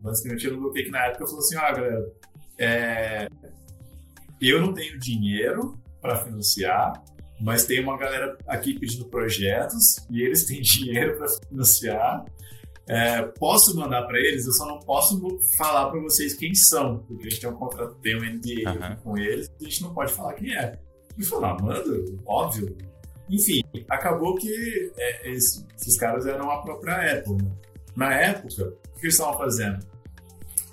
Basicamente, eu no que na época falou assim: ah, galera, é, eu não tenho dinheiro para financiar, mas tem uma galera aqui pedindo projetos e eles têm dinheiro para financiar. É, posso mandar para eles, eu só não posso falar para vocês quem são, porque a gente tem um contrato, tem um NDA uhum. com eles, a gente não pode falar quem é. E falou, ah, manda, óbvio. Enfim, acabou que é, esses, esses, caras eram a própria Apple. Né? Na época, que eles estavam fazendo?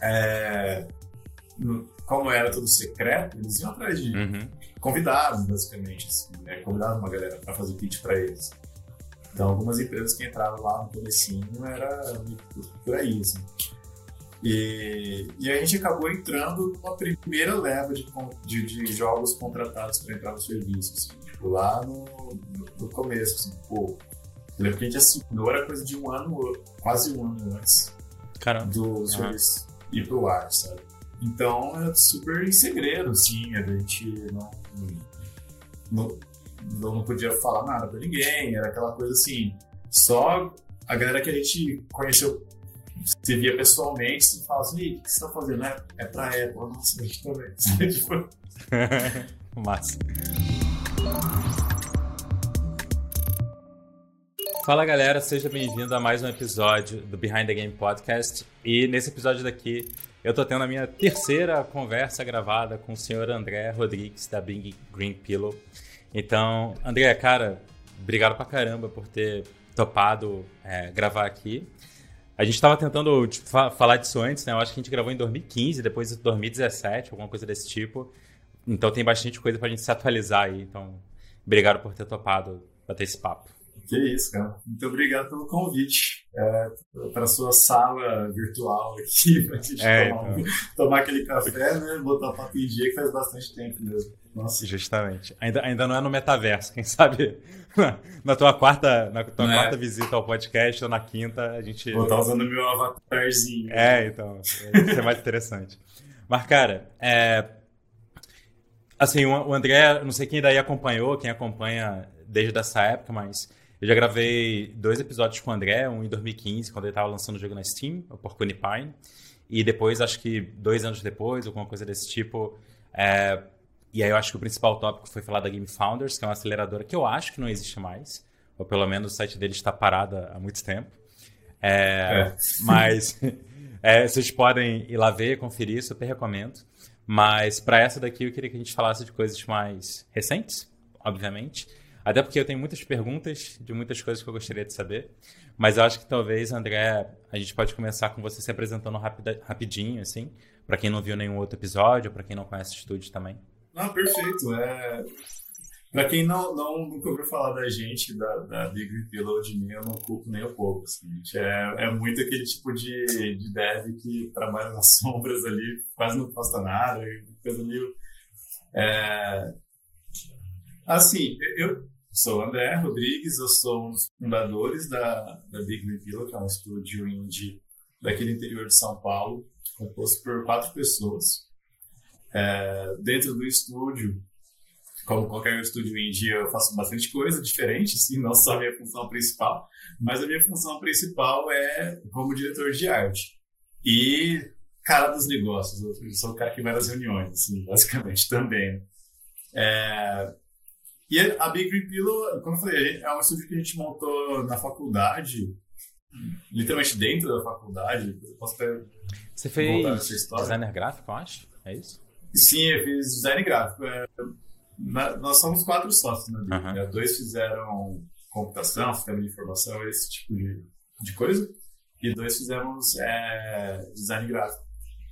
É, como era tudo secreto, eles iam atrás de uhum. convidados, basicamente. Assim, né? Convidavam uma galera para fazer pitch para eles. Então, algumas empresas que entravam lá no comecinho era por aí, assim. E, e a gente acabou entrando numa primeira leva de, de, de jogos contratados para entrar no serviço, assim, tipo, lá no, no, no começo, assim, pô. Eu lembro que a gente assinou, era coisa de um ano, quase um ano antes Caramba. do serviço uhum. ir pro ar, sabe? Então é super em segredo, assim, a gente não, não, não, podia falar nada pra ninguém, era aquela coisa assim, só a galera que a gente conheceu, se via pessoalmente, se fala assim, o que você tá fazendo? É, é pra Apple, nossa, a gente também. tipo... Massa. Fala galera, seja bem-vindo a mais um episódio do Behind the Game Podcast. E nesse episódio daqui eu tô tendo a minha terceira conversa gravada com o senhor André Rodrigues, da Bing Green Pillow. Então, André, cara, obrigado pra caramba por ter topado é, gravar aqui. A gente estava tentando tipo, fa falar disso antes, né? Eu acho que a gente gravou em 2015, depois em 2017, alguma coisa desse tipo. Então tem bastante coisa pra gente se atualizar aí. Então, obrigado por ter topado bater esse papo. Que isso, cara. Muito obrigado pelo convite é, para sua sala virtual aqui, para a gente é, tomar, então. tomar, aquele café, né? Botar papo em dia, que faz bastante tempo mesmo. Nossa. Justamente. Ainda, ainda não é no metaverso, quem sabe na, na tua, quarta, na tua é. quarta visita ao podcast ou na quinta a gente. Vou estar usando meu avatarzinho. É, então. Isso é mais interessante. Mas, cara, é, Assim, o André, não sei quem daí acompanhou, quem acompanha desde essa época, mas eu já gravei dois episódios com o André, um em 2015, quando ele estava lançando o jogo na Steam, o Porcupine, e depois, acho que dois anos depois, alguma coisa desse tipo. É... E aí eu acho que o principal tópico foi falar da Game Founders, que é uma aceleradora que eu acho que não existe mais, ou pelo menos o site dele está parado há muito tempo. É... É. Mas é, vocês podem ir lá ver, conferir, super recomendo. Mas para essa daqui eu queria que a gente falasse de coisas mais recentes, obviamente. Até porque eu tenho muitas perguntas de muitas coisas que eu gostaria de saber. Mas eu acho que talvez, André, a gente pode começar com você se apresentando rapida, rapidinho, assim, para quem não viu nenhum outro episódio, para quem não conhece o estúdio também. Ah, perfeito. É... Para quem não, não, nunca ouviu falar da gente, da, da Big mim, eu não culpo nem um pouco. Assim. É, é muito aquele tipo de, de dev que trabalha nas sombras ali, quase não posta nada, coisa meio. É... Assim, eu, Sou o André Rodrigues, eu sou um dos fundadores da, da Big Villa, que é um estúdio indie daquele interior de São Paulo, composto por quatro pessoas. É, dentro do estúdio, como qualquer estúdio indie, eu faço bastante coisa diferente, sim, não só a minha função principal, mas a minha função principal é como diretor de arte. E cara dos negócios, eu sou o cara que vai nas reuniões, assim, basicamente, também. É, e a Big Green Pillow, como eu falei, é um estúdio que a gente montou na faculdade, literalmente dentro da faculdade. Eu posso até Você fez designer gráfico, eu acho? É isso? Sim, eu fiz design gráfico. É, na, nós somos quatro sócios na Big. Uhum. Né? Dois fizeram computação, sistema de informação, esse tipo de, de coisa. E dois fizemos é, design gráfico.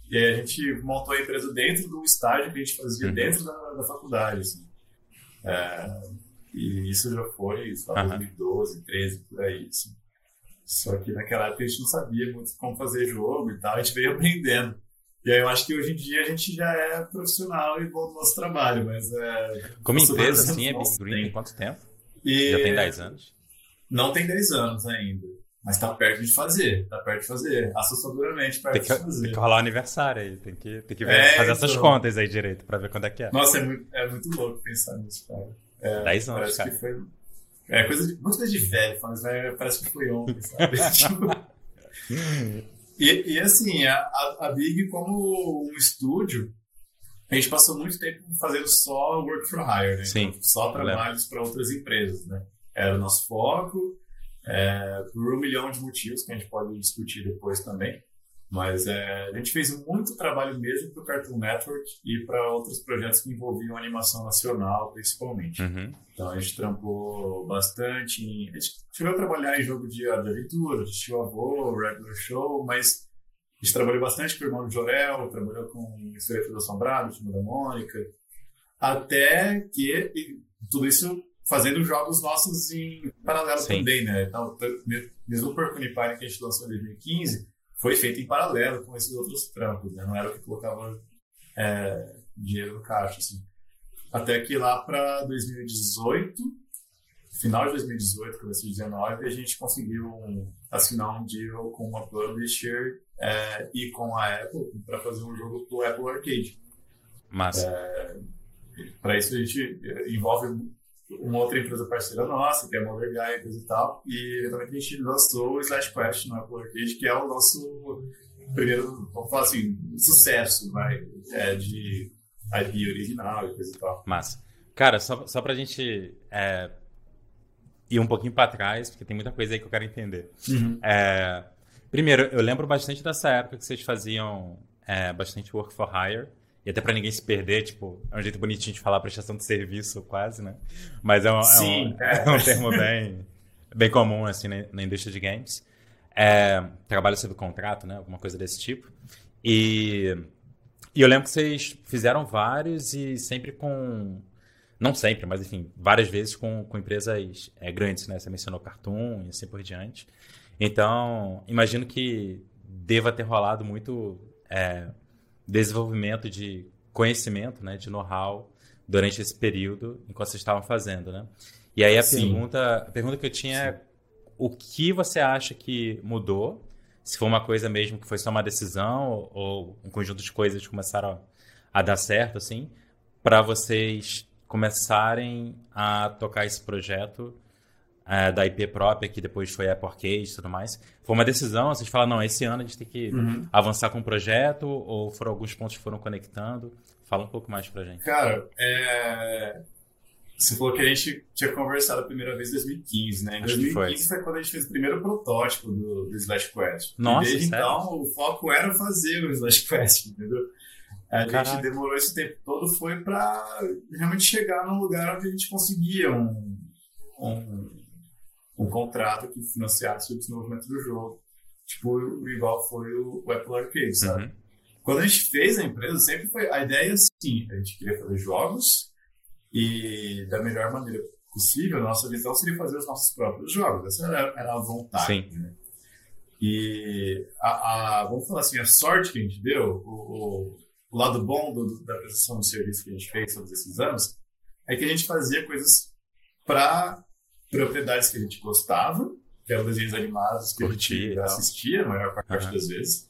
E a gente montou a empresa dentro do estágio que a gente fazia uhum. dentro da, da faculdade. Assim. É, e isso já foi, sei lá, 2012, 2013, por aí. Assim. Só que naquela época a gente não sabia muito como fazer jogo e tal, a gente veio aprendendo. E aí eu acho que hoje em dia a gente já é profissional e bom no nosso trabalho, mas é... Como empresa, assim, é Big Green quanto tempo? E... Já tem 10 anos? Não tem 10 anos ainda. Mas tá perto de fazer, tá perto de fazer, assustadoramente perto tem que, de fazer. Tem que rolar o aniversário aí, tem que, tem que ver, é, fazer então... essas contas aí direito pra ver quando é que é. Nossa, é muito, é muito louco pensar nisso, cara. É, 10 anos, cara. Que foi, é coisa de, muito coisa de velho, mas parece que foi ontem, sabe? Tipo, E, e assim, a, a Big, como um estúdio, a gente passou muito tempo fazendo só work for hire, né? Sim. Então, só trabalhos para outras empresas, né? Era o nosso foco, é, por um milhão de motivos que a gente pode discutir depois também. Mas é, a gente fez muito trabalho mesmo para o Cartoon Network e para outros projetos que envolviam animação nacional, principalmente. Uhum. Então a gente trampou bastante. Em, a gente chegou a trabalhar em jogo de, de aventura, de Tio Avô, Regular Show, mas a gente trabalhou bastante com o irmão Jorel, trabalhou com História do Assombrado, o time da Mônica, até que tudo isso fazendo jogos nossos em paralelo Sim. também, né? Então, mesmo o Porcupine que a gente lançou em 2015 foi feito em paralelo com esses outros trampos, né? Não era o que colocava é, dinheiro no caixa, assim. Até que lá para 2018, final de 2018, começo de 2019, a gente conseguiu um, assinar um deal com uma publisher é, e com a Apple para fazer um jogo pro Apple Arcade. Massa. É, para isso a gente envolve uma outra empresa parceira nossa, que é a Mother Guy e coisa e tal, e eventualmente a gente lançou o Slash Quest no Apple Arcade, que é o nosso primeiro, vamos falar assim, sucesso, vai, é, de IP original e coisa e tal. Massa. Cara, só, só pra gente é, ir um pouquinho pra trás, porque tem muita coisa aí que eu quero entender. Uhum. É, primeiro, eu lembro bastante dessa época que vocês faziam é, bastante work for hire. E até pra ninguém se perder, tipo, é um jeito bonitinho de falar prestação de serviço, quase, né? Mas é um, Sim, é um, é um termo bem, bem comum, assim, na, na indústria de games. É, trabalho sob contrato, né? Alguma coisa desse tipo. E, e eu lembro que vocês fizeram vários e sempre com... Não sempre, mas enfim, várias vezes com, com empresas é, grandes, né? Você mencionou Cartoon e assim por diante. Então, imagino que deva ter rolado muito é, desenvolvimento de conhecimento, né? De know-how durante esse período enquanto vocês estavam fazendo, né? E aí a pergunta, a pergunta que eu tinha é o que você acha que mudou? Se foi uma coisa mesmo que foi só uma decisão ou um conjunto de coisas que começaram a dar certo, assim, para vocês começarem a tocar esse projeto é, da IP própria, que depois foi Apple Arcade e tudo mais. Foi uma decisão, vocês falaram, não, esse ano a gente tem que Uhum. avançar com o projeto, ou foram alguns pontos que foram conectando? Fala um pouco mais pra gente. Cara, é... você falou que a gente tinha conversado a primeira vez em 2015, né? Em Acho que 2015 foi. quando a gente fez o primeiro protótipo do, do Slash Quest. Nossa, e desde sério? então o foco era fazer o Slash Quest, entendeu? A Caraca. gente demorou esse tempo todo foi para realmente chegar num lugar onde a gente conseguia um, um, um contrato que financiasse o desenvolvimento do jogo. Tipo, igual foi o, o Apple Arcade, sabe? Uhum. Quando a gente fez a empresa, sempre foi a ideia assim, a gente queria fazer jogos e da melhor maneira possível, a nossa visão seria fazer os nossos próprios jogos. Essa era, era a vontade. Sim. Né? E a, a- vamos falar assim, a sorte que a gente deu, o, o- lado bom do- da prestação de serviço que a gente fez todos esses anos, é que a gente fazia coisas para propriedades que a gente gostava, que eram desenhos animados que a Curtia e gente assistia a maior parte Aham. das vezes.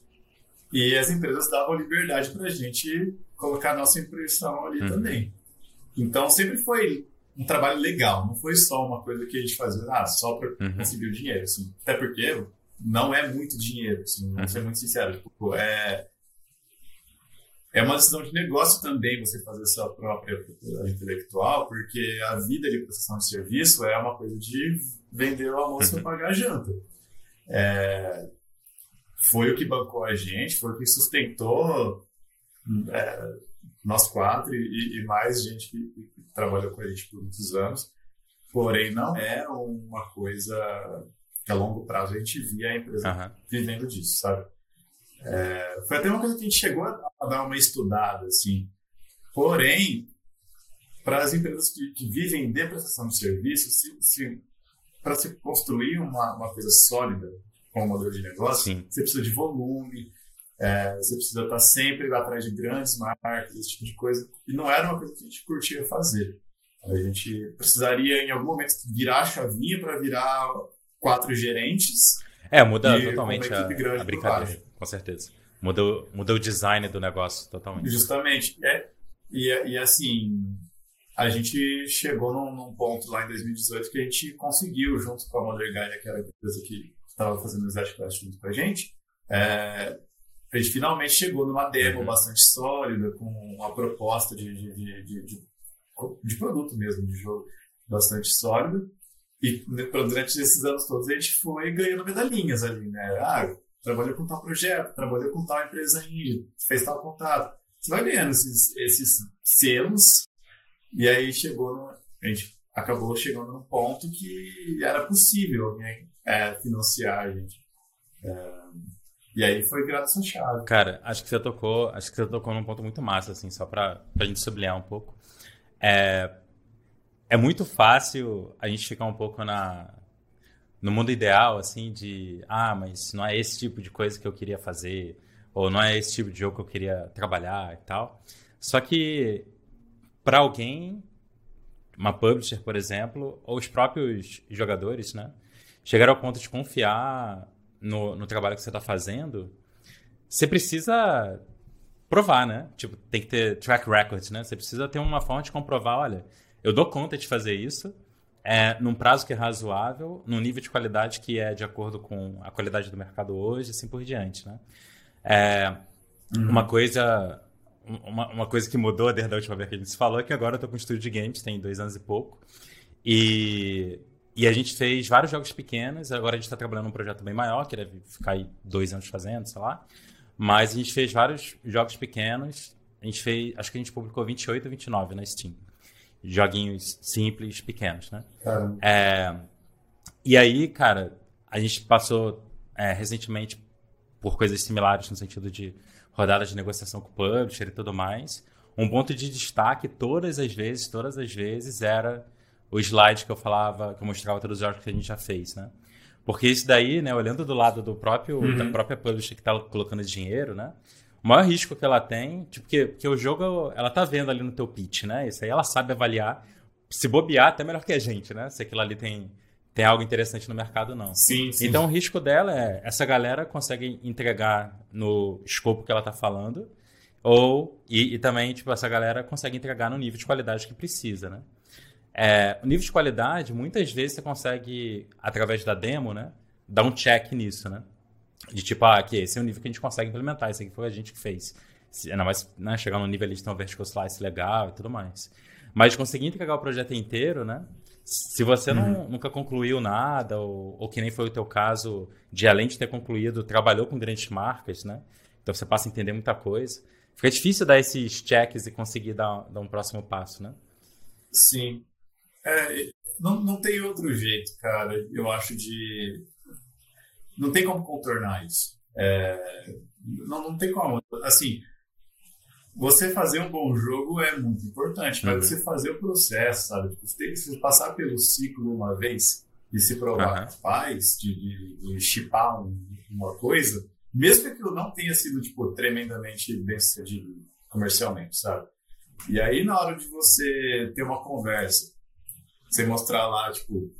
E as empresas davam liberdade para a gente colocar a nossa impressão ali Uhum. também. Então sempre foi um trabalho legal, não foi só uma coisa que a gente fazia ah, só para Uhum. conseguir o dinheiro. Assim. Até porque não é muito dinheiro, assim, vamos ser muito sincero. Tipo, é, é uma decisão de negócio também você fazer sua própria propriedade intelectual, porque a vida de prestação de serviço é uma coisa de vender o almoço Uhum. para pagar a janta. É, foi o que bancou a gente, foi o que sustentou é, nós quatro e, e mais gente que, que trabalhou com a gente por muitos anos. Porém, não é uma coisa que a longo prazo a gente via a empresa Aham. vivendo disso, sabe? É, foi até uma coisa que a gente chegou a, dar uma estudada, assim. Porém, para as empresas que, que vivem de prestação de serviço, se, se, para se construir uma, uma coisa sólida como modelo de negócio, Sim. você precisa de volume, é, você precisa estar sempre atrás de grandes marcas, esse tipo de coisa. E não era uma coisa que a gente curtia fazer. A gente precisaria, em algum momento, virar a chavinha para virar quatro gerentes É, muda totalmente a, a brincadeira. Com certeza. Muda, o- muda o design do negócio totalmente. Justamente. É, e, e assim, a gente chegou num, num ponto lá em 2018 que a gente conseguiu, junto com a Mother Gaia, que era a empresa que estava fazendo o Quest junto com a gente, é, a gente finalmente chegou numa demo Uhum. bastante sólida, com uma proposta de, de, de, de, de- produto mesmo, de jogo bastante sólida. E durante esses anos todos a gente foi ganhando medalhinhas ali, né? Ah, trabalhou com tal projeto, trabalhou com tal empresa indie, fez tal contato. Você vai ganhando esses, esses selos, e aí chegou no, a gente acabou chegando num ponto que era possível alguém é, financiar a gente. É, e aí foi virado essa chave. Cara, acho que você tocou, acho que você tocou num ponto muito massa, assim, só pra, pra gente sublinhar um pouco. É, é muito fácil a gente ficar um pouco na, no mundo ideal, assim, de ah, mas não é esse tipo de coisa que eu queria fazer, ou não é esse tipo de jogo que eu queria trabalhar e tal. Só que para alguém, uma publisher, por exemplo, ou os próprios jogadores, né, chegaram ao ponto de confiar no, no trabalho que você está fazendo, você precisa provar, né? Tipo, tem que ter track record, né? Você precisa ter uma forma de comprovar, olha, eu dou conta de fazer isso, é, num prazo que é razoável, num nível de qualidade que é de acordo com a qualidade do mercado hoje, assim por diante, né? É, Uma coisa uma, uma coisa que mudou desde a última vez que a gente se falou é que agora eu tô com um estúdio de games, tem dois anos e pouco, e, e a gente fez vários jogos pequenos, agora a gente está trabalhando num projeto bem maior, que deve ficar aí dois anos fazendo, sei lá, mas a gente fez vários jogos pequenos, a gente fez, acho que a gente publicou 28 e 29 na Steam. Joguinhos simples, pequenos, né? É, e aí, cara, a gente passou é, recentemente por coisas similares no sentido de rodadas de negociação com o publisher e tudo mais. Um ponto de destaque todas as vezes, todas as vezes, era o slide que eu falava, que eu mostrava todos os jogos que a gente já fez, né? Porque isso daí, né, olhando do lado do próprio, da própria publisher que está colocando dinheiro, né? O maior risco que ela tem, tipo, que, que o jogo, ela tá vendo ali no teu pitch, né? Isso aí ela sabe avaliar, se bobear até melhor que a gente, né? Se aquilo ali tem, tem algo interessante no mercado não. Sim, sim. Então o risco dela é essa galera consegue entregar no escopo que ela tá falando, ou e, e também tipo essa galera consegue entregar no nível de qualidade que precisa, né? É, o nível de qualidade muitas vezes você consegue através da demo, né, dar um check nisso, né? De tipo, ah, aqui, esse é o nível que a gente consegue implementar, esse aqui foi a gente que fez. Ainda mais né, chegar no nível ali de ter um vertical slice legal e tudo mais. Mas conseguir entregar o projeto inteiro, né? Se você não, nunca concluiu nada, ou, ou que nem foi o teu caso, de além de ter concluído, trabalhou com grandes marcas, né? Então você passa a entender muita coisa. Fica difícil dar esses checks e conseguir dar, dar um próximo passo, né? Sim. É, não, não tem outro jeito, cara. Eu acho de. Não tem como contornar isso. É, não, não tem como. Assim, você fazer um bom jogo é muito importante, mas Uhum. você fazer o processo, sabe? Você tem que se passar pelo ciclo uma vez e se provar capaz de, de, de chipar um- uma coisa, mesmo que aquilo não tenha sido, tipo, tremendamente bem sucedido comercialmente, sabe? E aí, na hora de você ter uma conversa, você mostrar lá, tipo,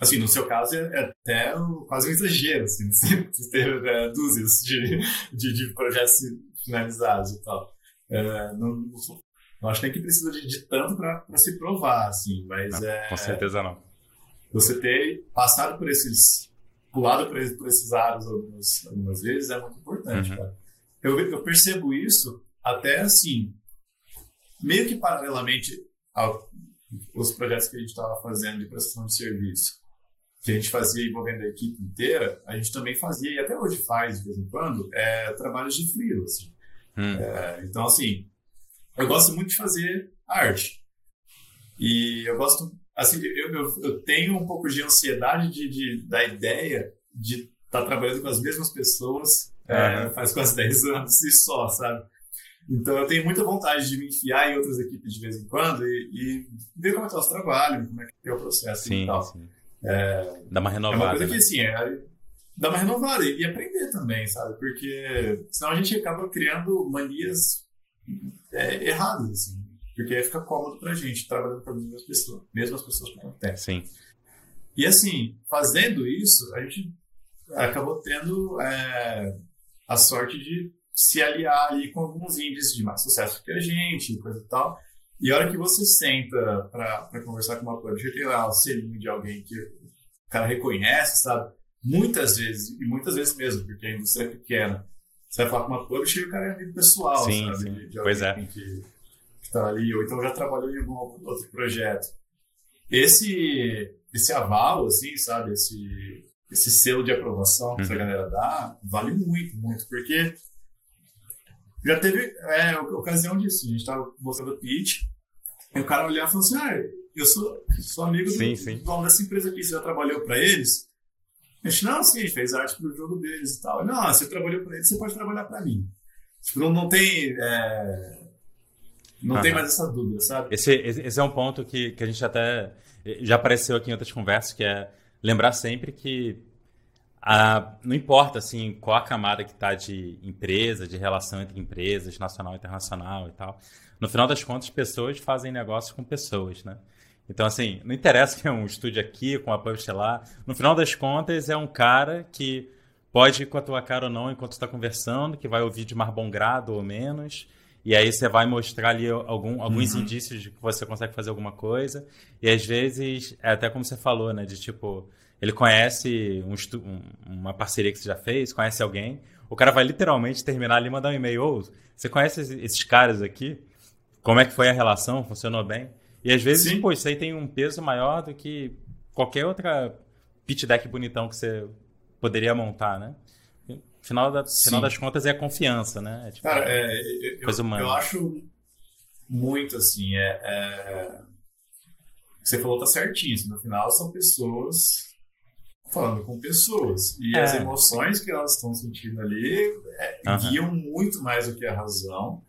assim, no seu caso é é até quase um exagero, assim, você ter é, dúzias de, de, de projetos finalizados e tal. É, não, não, acho nem que precisa de, de tanto para se provar, assim, mas Não, é, Com certeza não. você ter passado por esses, pulado por, esses- por esses aros algumas, algumas vezes é muito importante, Uhum. cara. Eu, eu percebo isso até assim, meio que paralelamente aos projetos que a gente estava fazendo de prestação de serviço, que a gente fazia envolvendo a equipe inteira, a gente também fazia, e até hoje faz de vez em quando, é, trabalhos de freela, assim. Hum. É, então, assim, eu gosto muito de fazer arte. E eu gosto, assim, eu, eu, eu tenho um pouco de ansiedade de, de- da ideia de estar trabalhando com as mesmas pessoas é, Aham. faz quase 10 anos e só, sabe? Então eu tenho muita vontade de me enfiar em outras equipes de vez em quando e, e ver como é que é o trabalho, como é que é o processo e Sim, tal. sim. É, Dá uma é uma renovada. coisa que, né? assim, é, dá uma renovada e, e aprender também, sabe? Porque senão a gente acaba criando manias é, erradas, assim. Porque aí fica cômodo pra gente, trabalhando com as mesmas pessoas, mesmas pessoas por tanto tempo. Sim. E assim, fazendo isso, a gente acabou tendo é, a sorte de se aliar ali com alguns índices de mais sucesso que a gente, coisa e tal. E a hora que você senta pra conversar com uma publisher, tem lá o selinho de alguém que o cara reconhece, sabe? muitas vezes, e muitas vezes mesmo, porque a indústria é pequena, você vai falar com uma publisher e o cara é amigo pessoal, sim, sabe? Sim. De, de pois é. Que, que tá ali, ou então já trabalhou em algum outro projeto. Esse, esse aval, assim, sabe? Esse, esse selo de aprovação que uhum. essa galera dá, vale muito, muito, porque já teve é, ocasião disso. A gente tava mostrando o pitch, e o cara olhava e falou assim: Ah, eu sou, sou amigo sim, do, sim. dono dessa empresa aqui, você já trabalhou para eles? A gente, não, sim, a gente fez arte pro jogo deles e tal. Não, você trabalhou para eles, você pode trabalhar para mim. Tipo, não, não tem. É, não ah, tem mais essa dúvida, sabe? Esse, esse é um ponto que, que a gente até. Já apareceu aqui em outras conversas, que é lembrar sempre que a, não importa assim qual a camada que está de empresa, de relação entre empresas, nacional e internacional e tal. No final das contas, pessoas fazem negócio com pessoas, né? Então, assim, não interessa que é um estúdio aqui, com a publisher lá. No final das contas, é um cara que pode ir com a tua cara ou não enquanto está conversando, que vai ouvir de mais bom grado ou menos. E aí você vai mostrar ali algum, alguns uhum. indícios de que você consegue fazer alguma coisa. E às vezes, é até como você falou, né? De tipo, ele conhece um uma parceria que você já fez, conhece alguém. O cara vai literalmente terminar ali e mandar um e-mail. Ou, você conhece esses caras aqui? Como é que foi a relação? Funcionou bem? E às vezes, Sim. pô, isso aí tem um peso maior do que qualquer outra pitch deck bonitão que você poderia montar, né? Final, da, final das contas é a confiança, né? É, tipo, Cara, é, eu, coisa humana. eu acho muito assim, é, é... você falou tá certinho, assim, no final são pessoas falando com pessoas. E é. as emoções que elas estão sentindo ali é, uhum. guiam muito mais do que a razão.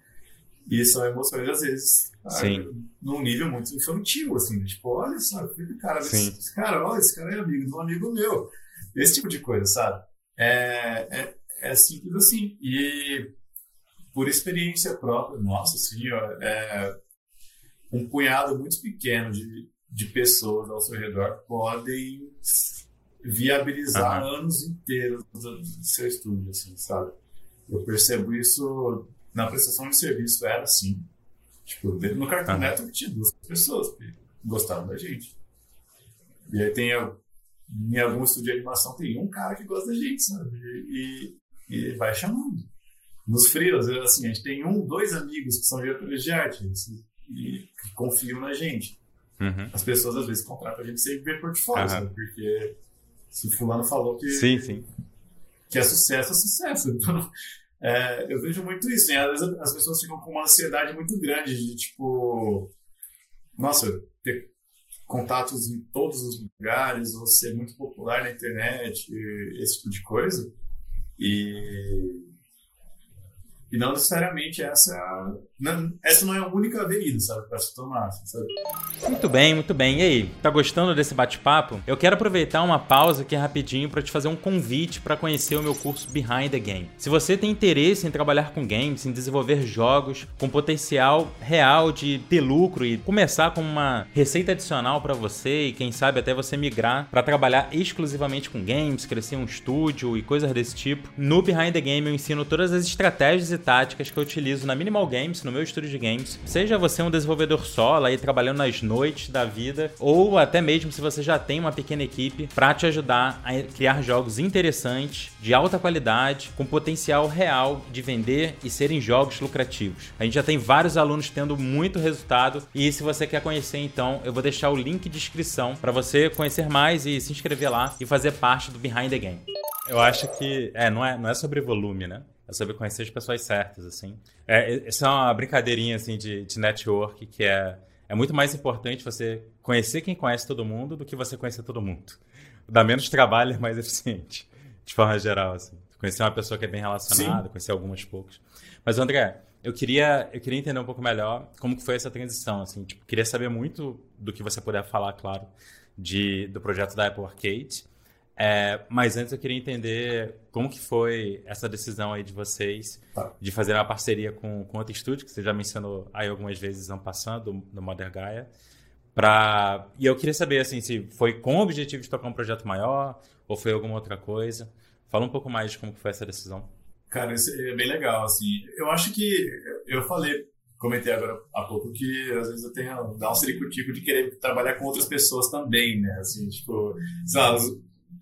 E são emoções, às vezes, Sim. num nível muito infantil, assim, tipo, olha só, cara, esse cara, olha, esse cara é amigo de um amigo meu. Esse tipo de coisa, sabe? É, é, é simples assim. E por experiência própria, nossa, assim, ó, é, um punhado muito pequeno de, de pessoas ao seu redor podem viabilizar uhum. anos inteiros do, do seu estúdio, assim, sabe? Eu percebo isso na prestação de serviço, era assim. Tipo, no Cartoon uhum. Network tinha duas pessoas que gostavam da gente. E aí tem, em algum estúdio de animação, tem um cara que gosta da gente, sabe? E, e, e vai chamando. Nos frios, assim, a gente tem um, dois amigos que são diretores de arte assim, e que confiam na gente. Uhum. As pessoas às vezes contratam a gente sem ver portfólio, uhum. sabe? Porque se fulano falou que, sim, sim. que é sucesso, é sucesso. Então, é, eu vejo muito isso. Hein? Às vezes as pessoas ficam com uma ansiedade muito grande de, tipo, nossa, ter contatos em todos os lugares, ou ser muito popular na internet, esse tipo de coisa. E e não necessariamente essa, essa não é a única avenida, sabe, para se tomar, sabe? Muito bem, muito bem. E aí, tá gostando desse bate-papo? Eu quero aproveitar uma pausa aqui rapidinho para te fazer um convite para conhecer o meu curso Behind the Game. Se você tem interesse em trabalhar com games, em desenvolver jogos com potencial real de ter lucro e começar com uma receita adicional para você e quem sabe até você migrar para trabalhar exclusivamente com games, crescer um estúdio e coisas desse tipo, no Behind the Game eu ensino todas as estratégias e táticas que eu utilizo na Minimal Games, no meu estúdio de games. Seja você um desenvolvedor solo aí trabalhando nas noites da vida, ou até mesmo se você já tem uma pequena equipe para te ajudar a criar jogos interessantes, de alta qualidade, com potencial real de vender e serem jogos lucrativos. A gente já tem vários alunos tendo muito resultado e se você quer conhecer então, eu vou deixar o link de inscrição para você conhecer mais e se inscrever lá e fazer parte do Behind the Game. Eu acho que é, não é, não é sobre volume, né? É saber conhecer as pessoas certas, assim. É, essa é uma brincadeirinha, assim, de, de network que é, é muito mais importante você conhecer quem conhece todo mundo do que você conhecer todo mundo. Dá menos trabalho, é mais eficiente, de forma geral, assim. Conhecer uma pessoa que é bem relacionada, Sim. conhecer algumas poucas. Mas, André, eu queria, eu queria entender um pouco melhor como que foi essa transição, assim. Tipo, queria saber muito do que você puder falar, claro, de, do projeto da Apple Arcade é, mas antes eu queria entender como que foi essa decisão aí de vocês tá. de fazer uma parceria com, com outro estúdio, que você já mencionou aí algumas vezes ano passando, do Mother Gaia. Pra... E eu queria saber assim, se foi com o objetivo de tocar um projeto maior ou foi alguma outra coisa. Fala um pouco mais de como que foi essa decisão. Cara, isso é bem legal, assim. Eu acho que eu falei, comentei agora há pouco que às vezes eu tenho dá um ciricutico de querer trabalhar com outras pessoas também, né? Assim, tipo, sei lá,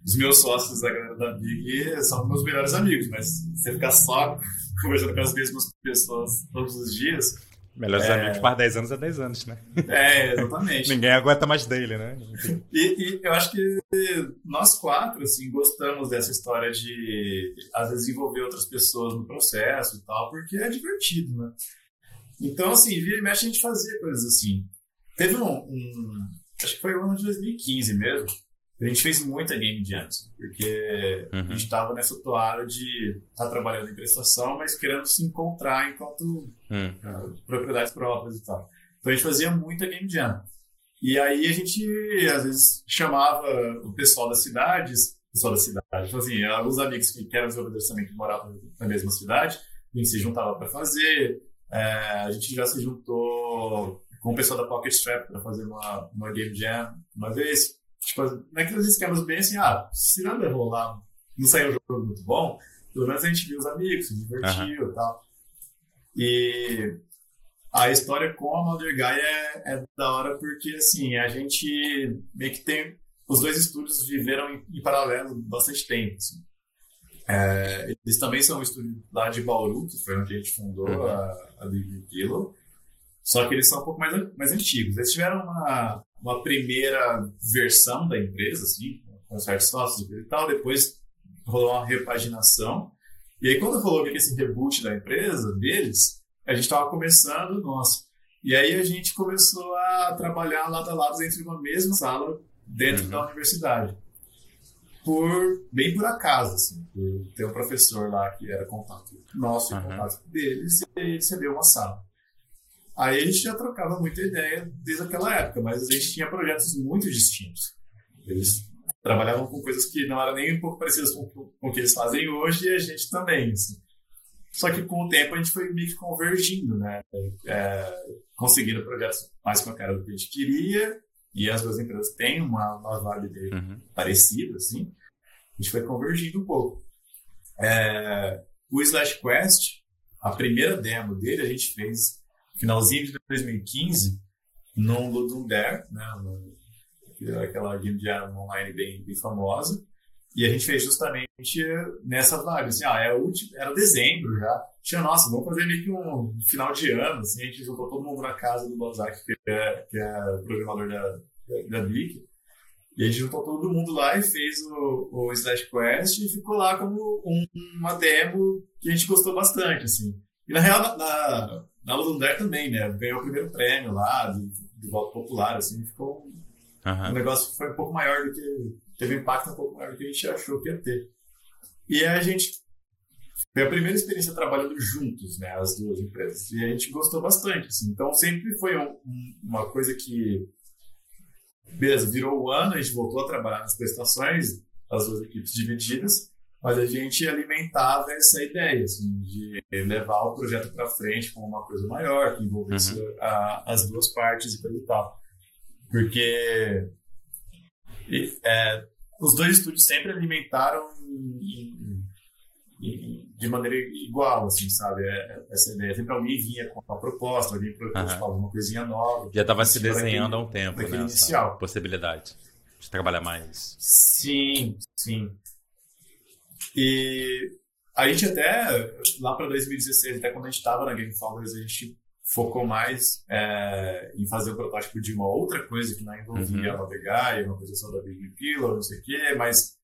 os meus sócios da galera da Big são meus melhores amigos, mas você ficar só conversando com as mesmas pessoas todos os dias. Melhores é... amigos para 10 anos é 10 anos, né? É, exatamente. Ninguém aguenta mais dele, né? e, e, eu acho que nós quatro, assim, gostamos dessa história de, às vezes, envolver outras pessoas no processo e tal, porque é divertido, né? Então, assim, vira e mexe a gente fazia coisas assim. Teve um, um acho que foi o ano de 2015 mesmo, a gente fez muita game jam, porque uhum. a gente estava nessa toada de estar tá trabalhando em prestação, mas querendo se encontrar enquanto uhum. uh, propriedades próprias e tal. Então a gente fazia muita game jam. E aí a gente, às vezes, chamava o pessoal das cidades, pessoal da cidade, então, assim, alguns amigos que, eram desenvolvedores também que moravam na mesma cidade, a gente se juntava para fazer. É, a gente já se juntou com o pessoal da Pocket Strap para fazer uma, uma game jam uma vez. Tipo, naqueles é esquemas bem assim, ah, se nada rolar, não saiu um jogo muito bom, pelo menos a gente viu os amigos, se divertiu uhum. e tal. E a história com a Mother Guy é, é, da hora porque, assim, a gente meio que tem... Os dois estúdios viveram em, em paralelo bastante tempo, assim. É, eles também são um estúdio lá de Bauru, que foi onde a gente fundou uhum. a, a Big Kilo. Só que eles são um pouco mais, mais antigos. Eles tiveram uma, uma primeira versão da empresa, assim, com certos sócios e tal, depois rolou uma repaginação. E aí, quando rolou esse reboot da empresa, deles, a gente estava começando, nossa. E aí a gente começou a trabalhar lado a lado dentro de uma mesma sala dentro uhum. da universidade. Por, bem por acaso, assim. Tem um professor lá que era contato nosso e uhum. contato deles, e ele recebeu uma sala. Aí a gente já trocava muita ideia desde aquela época, mas a gente tinha projetos muito distintos. Eles trabalhavam com coisas que não eram nem um pouco parecidas com, com o que eles fazem hoje e a gente também. Assim. Só que com o tempo a gente foi meio que convergindo, né? É, conseguindo projetos mais com a cara do que a gente queria e as duas empresas têm uma, uma vibe uhum. parecida, assim. A gente foi convergindo um pouco. É, o Slash Quest, a primeira demo dele, a gente fez finalzinho de 2015, no Ludum Dare, né, aquela game jam online bem, bem famosa, e a gente fez justamente nessa vibe, assim, ah, é último, era dezembro já, tinha, nossa, vamos fazer meio que um final de ano, assim, a gente juntou todo mundo na casa do Bozak, que é, que é programador da, da, da e a gente juntou todo mundo lá e fez o, o Slash Quest e ficou lá como um, uma demo que a gente gostou bastante, assim. E na real, na, na, na Ludundare também, né? Ganhou o primeiro prêmio lá, de, de voto popular, assim, ficou uhum. um negócio que foi um pouco maior do que. Teve impacto um pouco maior do que a gente achou que ia ter. E a gente. Foi a primeira experiência trabalhando juntos, né? As duas empresas. E a gente gostou bastante, assim. Então sempre foi um, uma coisa que. Beleza, virou o ano, a gente voltou a trabalhar nas prestações, as duas equipes divididas mas a gente alimentava essa ideia assim, de levar o projeto para frente com uma coisa maior, que envolvesse uhum. a, as duas partes e coisa e tal. Porque e, é, os dois estúdios sempre alimentaram em, em, de maneira igual, assim, sabe? É, essa ideia. Sempre alguém vinha com uma proposta, alguém propôs uhum. uma coisinha nova. Já estava se desenhando há um tempo, né? Inicial. Possibilidade de trabalhar mais. Sim, sim. E a gente até, lá para 2016, até quando a gente estava na Game Founders, a gente focou mais é, em fazer o protótipo de uma outra coisa que não envolvia uhum. navegar, uma coisa só da Big Pillar, não sei o quê, mas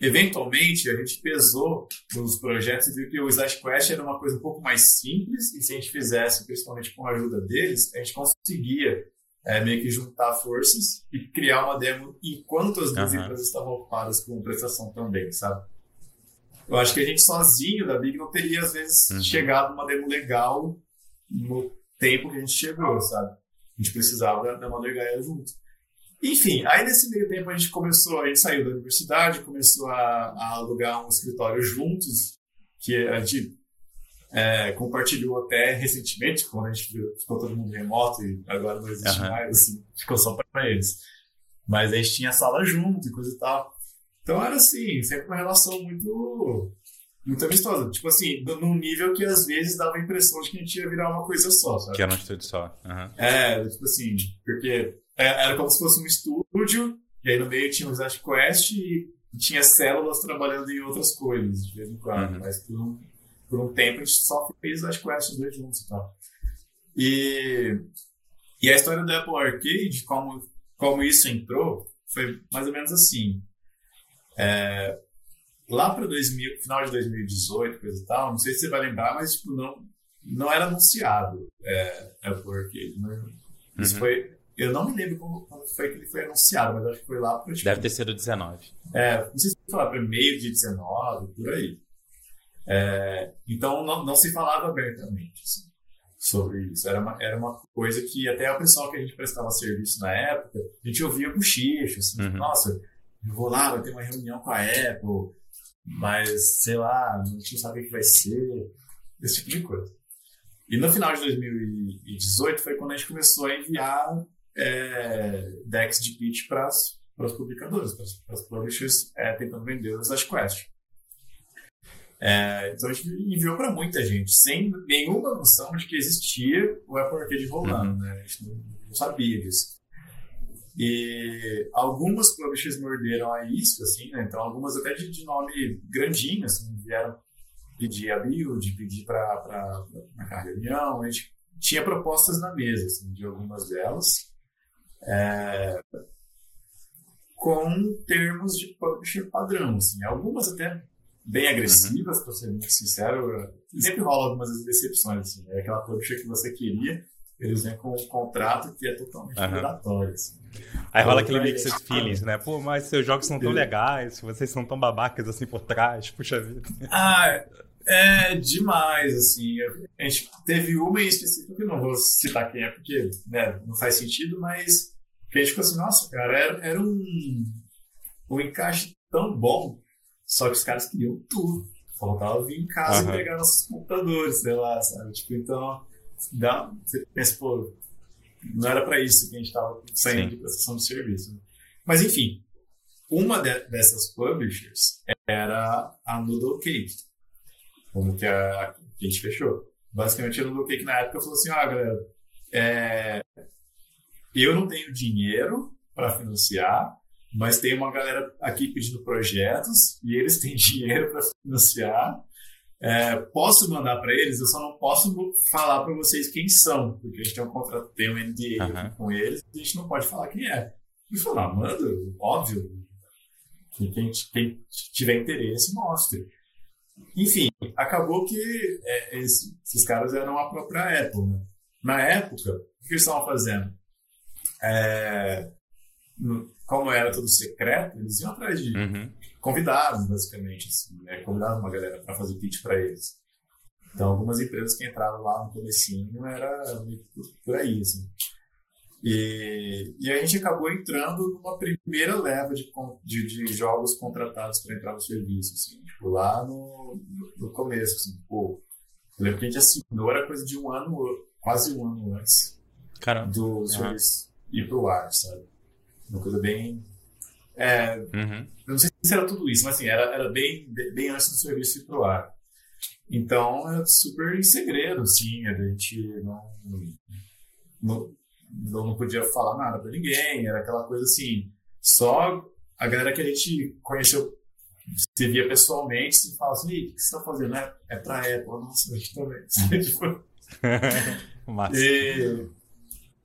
eventualmente a gente pesou nos projetos e viu que o Slash Quest era uma coisa um pouco mais simples e se a gente fizesse, principalmente com a ajuda deles, a gente conseguia é, meio que juntar forças e criar uma demo enquanto as duas uhum. empresas estavam ocupadas com prestação também, sabe? Eu acho que a gente sozinho da Big não teria, às vezes, uhum. chegado numa demo legal no tempo que a gente chegou, sabe? A gente precisava da, da Mother Gaia junto. Enfim, aí nesse meio tempo a gente começou, a gente saiu da universidade, começou a, a alugar um escritório juntos, que a gente é, compartilhou até recentemente, quando a gente ficou todo mundo remoto e agora não existe uhum. mais, assim, ficou só para eles. Mas a gente tinha sala junto e coisa e tal. Então era assim, sempre uma relação muito muito amistosa. Tipo assim, num nível que às vezes dava a impressão de que a gente ia virar uma coisa só, sabe? Que era um estúdio só. Uhum. É, tipo assim, porque é, era como se fosse um estúdio, e aí no meio tinha o Slash Quest, e tinha células trabalhando em outras coisas de vez em quando, uhum. mas por um, por um tempo a gente só fez as quests dois juntos e tal. E, e a história do Apple Arcade, como, como isso entrou, foi mais ou menos assim. É, lá para final de 2018, coisa e tal, não sei se você vai lembrar, mas tipo, não, não era anunciado é, Apple Arcade. Né? Isso uhum. foi. Eu não me lembro como, quando foi que ele foi anunciado, mas acho que foi lá para. Tipo, Deve ter sido 19. É, não sei se foi lá para meio de 19, por aí. É, então não, não, se falava abertamente assim, sobre isso. Era uma, era uma coisa que até o pessoal que a gente prestava serviço na época, a gente ouvia bochicho, assim, uhum. nossa, eu vou lá, vai ter uma reunião com a Apple, mas sei lá, a gente não sabe o que vai ser, esse tipo de coisa. E no final de 2018 foi quando a gente começou a enviar é, decks de pitch para as publicadoras, para as publishers, é, tentando vender as Quest. É, então a gente enviou para muita gente, sem nenhuma noção de que existia o Apple Arcade rolando, uhum. né? A gente não, não, sabia disso. E algumas publishers morderam a isca, assim, né? Então algumas até de, de nome grandinho, assim, vieram pedir a build, pedir para marcar reunião. A gente tinha propostas na mesa, assim, de algumas delas. É, com termos de publisher padrão, assim, algumas até bem agressivas, uhum. para ser muito sincero. Sempre rola algumas decepções, assim. É aquela publisher que você queria, eles vêm com um contrato que é totalmente uhum. Assim. Aí rola aquele mixed feelings, né? Pô, mas seus jogos são tão legais, vocês são tão babacas assim por trás, puxa vida. Ah, é demais, assim. A gente teve uma em específico que não vou citar quem é, porque né, não faz sentido, mas que a gente ficou assim, nossa, cara, era, era um, um encaixe tão bom só que os caras queriam tudo. Faltava vir em casa uhum. e pegar nossos computadores, sei lá, sabe? Tipo, então, dá, você pensa, pô, não era para isso que a gente estava saindo Sim. de prestação de serviço. Né? Mas, enfim, uma de, dessas publishers era a Noodle Cake, como que a, que a gente fechou. Basicamente, a Noodle Cake na época falou assim: ah, galera, é, eu não tenho dinheiro para financiar, mas tem uma galera aqui pedindo projetos e eles têm dinheiro para financiar. É, posso mandar para eles, eu só não posso falar para vocês quem são, porque a gente tem um contrato, tem um NDA uhum. com eles, a gente não pode falar quem é. E falar, ah, manda, óbvio, que quem, quem, tiver interesse, mostre. Enfim, acabou que é, esses, esses, caras eram a própria Apple. Né? Na época, o que eles estavam fazendo? É, como era tudo secreto, eles iam atrás de uhum. Convidados, basicamente. Assim, né? Convidavam uma galera para fazer pitch para eles. Então, algumas empresas que entraram lá no comecinho era por aí, assim. E, e a gente acabou entrando numa primeira leva de, de, de jogos contratados para entrar no serviço, assim, tipo, lá no, no começo, assim, pô. Eu lembro que a gente assinou, era coisa de um ano, quase um ano antes Caramba. do serviço uhum. ir pro ar, sabe? Uma coisa bem. É, uhum. Não sei se era tudo isso, mas assim, era, era bem, bem antes do serviço ir pro ar. Então, era super em segredo, assim, a gente não, não, não podia falar nada para ninguém, era aquela coisa assim, só a galera que a gente conheceu, se via pessoalmente, se fala assim, o que você tá fazendo? É, é pra Apple, nossa, a gente também. tipo, Massa. E,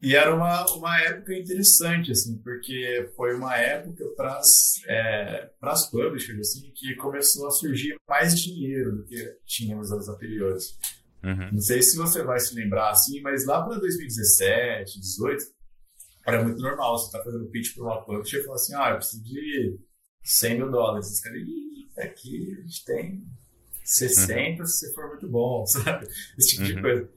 e era uma, uma época interessante, assim, porque foi uma época para é, as publishers, assim, que começou a surgir mais dinheiro do que tinha nos anos anteriores. Uhum. Não sei se você vai se lembrar, assim, mas lá para 2017, 2018, era muito normal. Você tá fazendo pitch para uma publisher e fala assim, ah, eu preciso de 100 mil dólares. Os caras, aqui a gente tem 60 uhum. se você for muito bom, sabe? Esse tipo uhum. de coisa.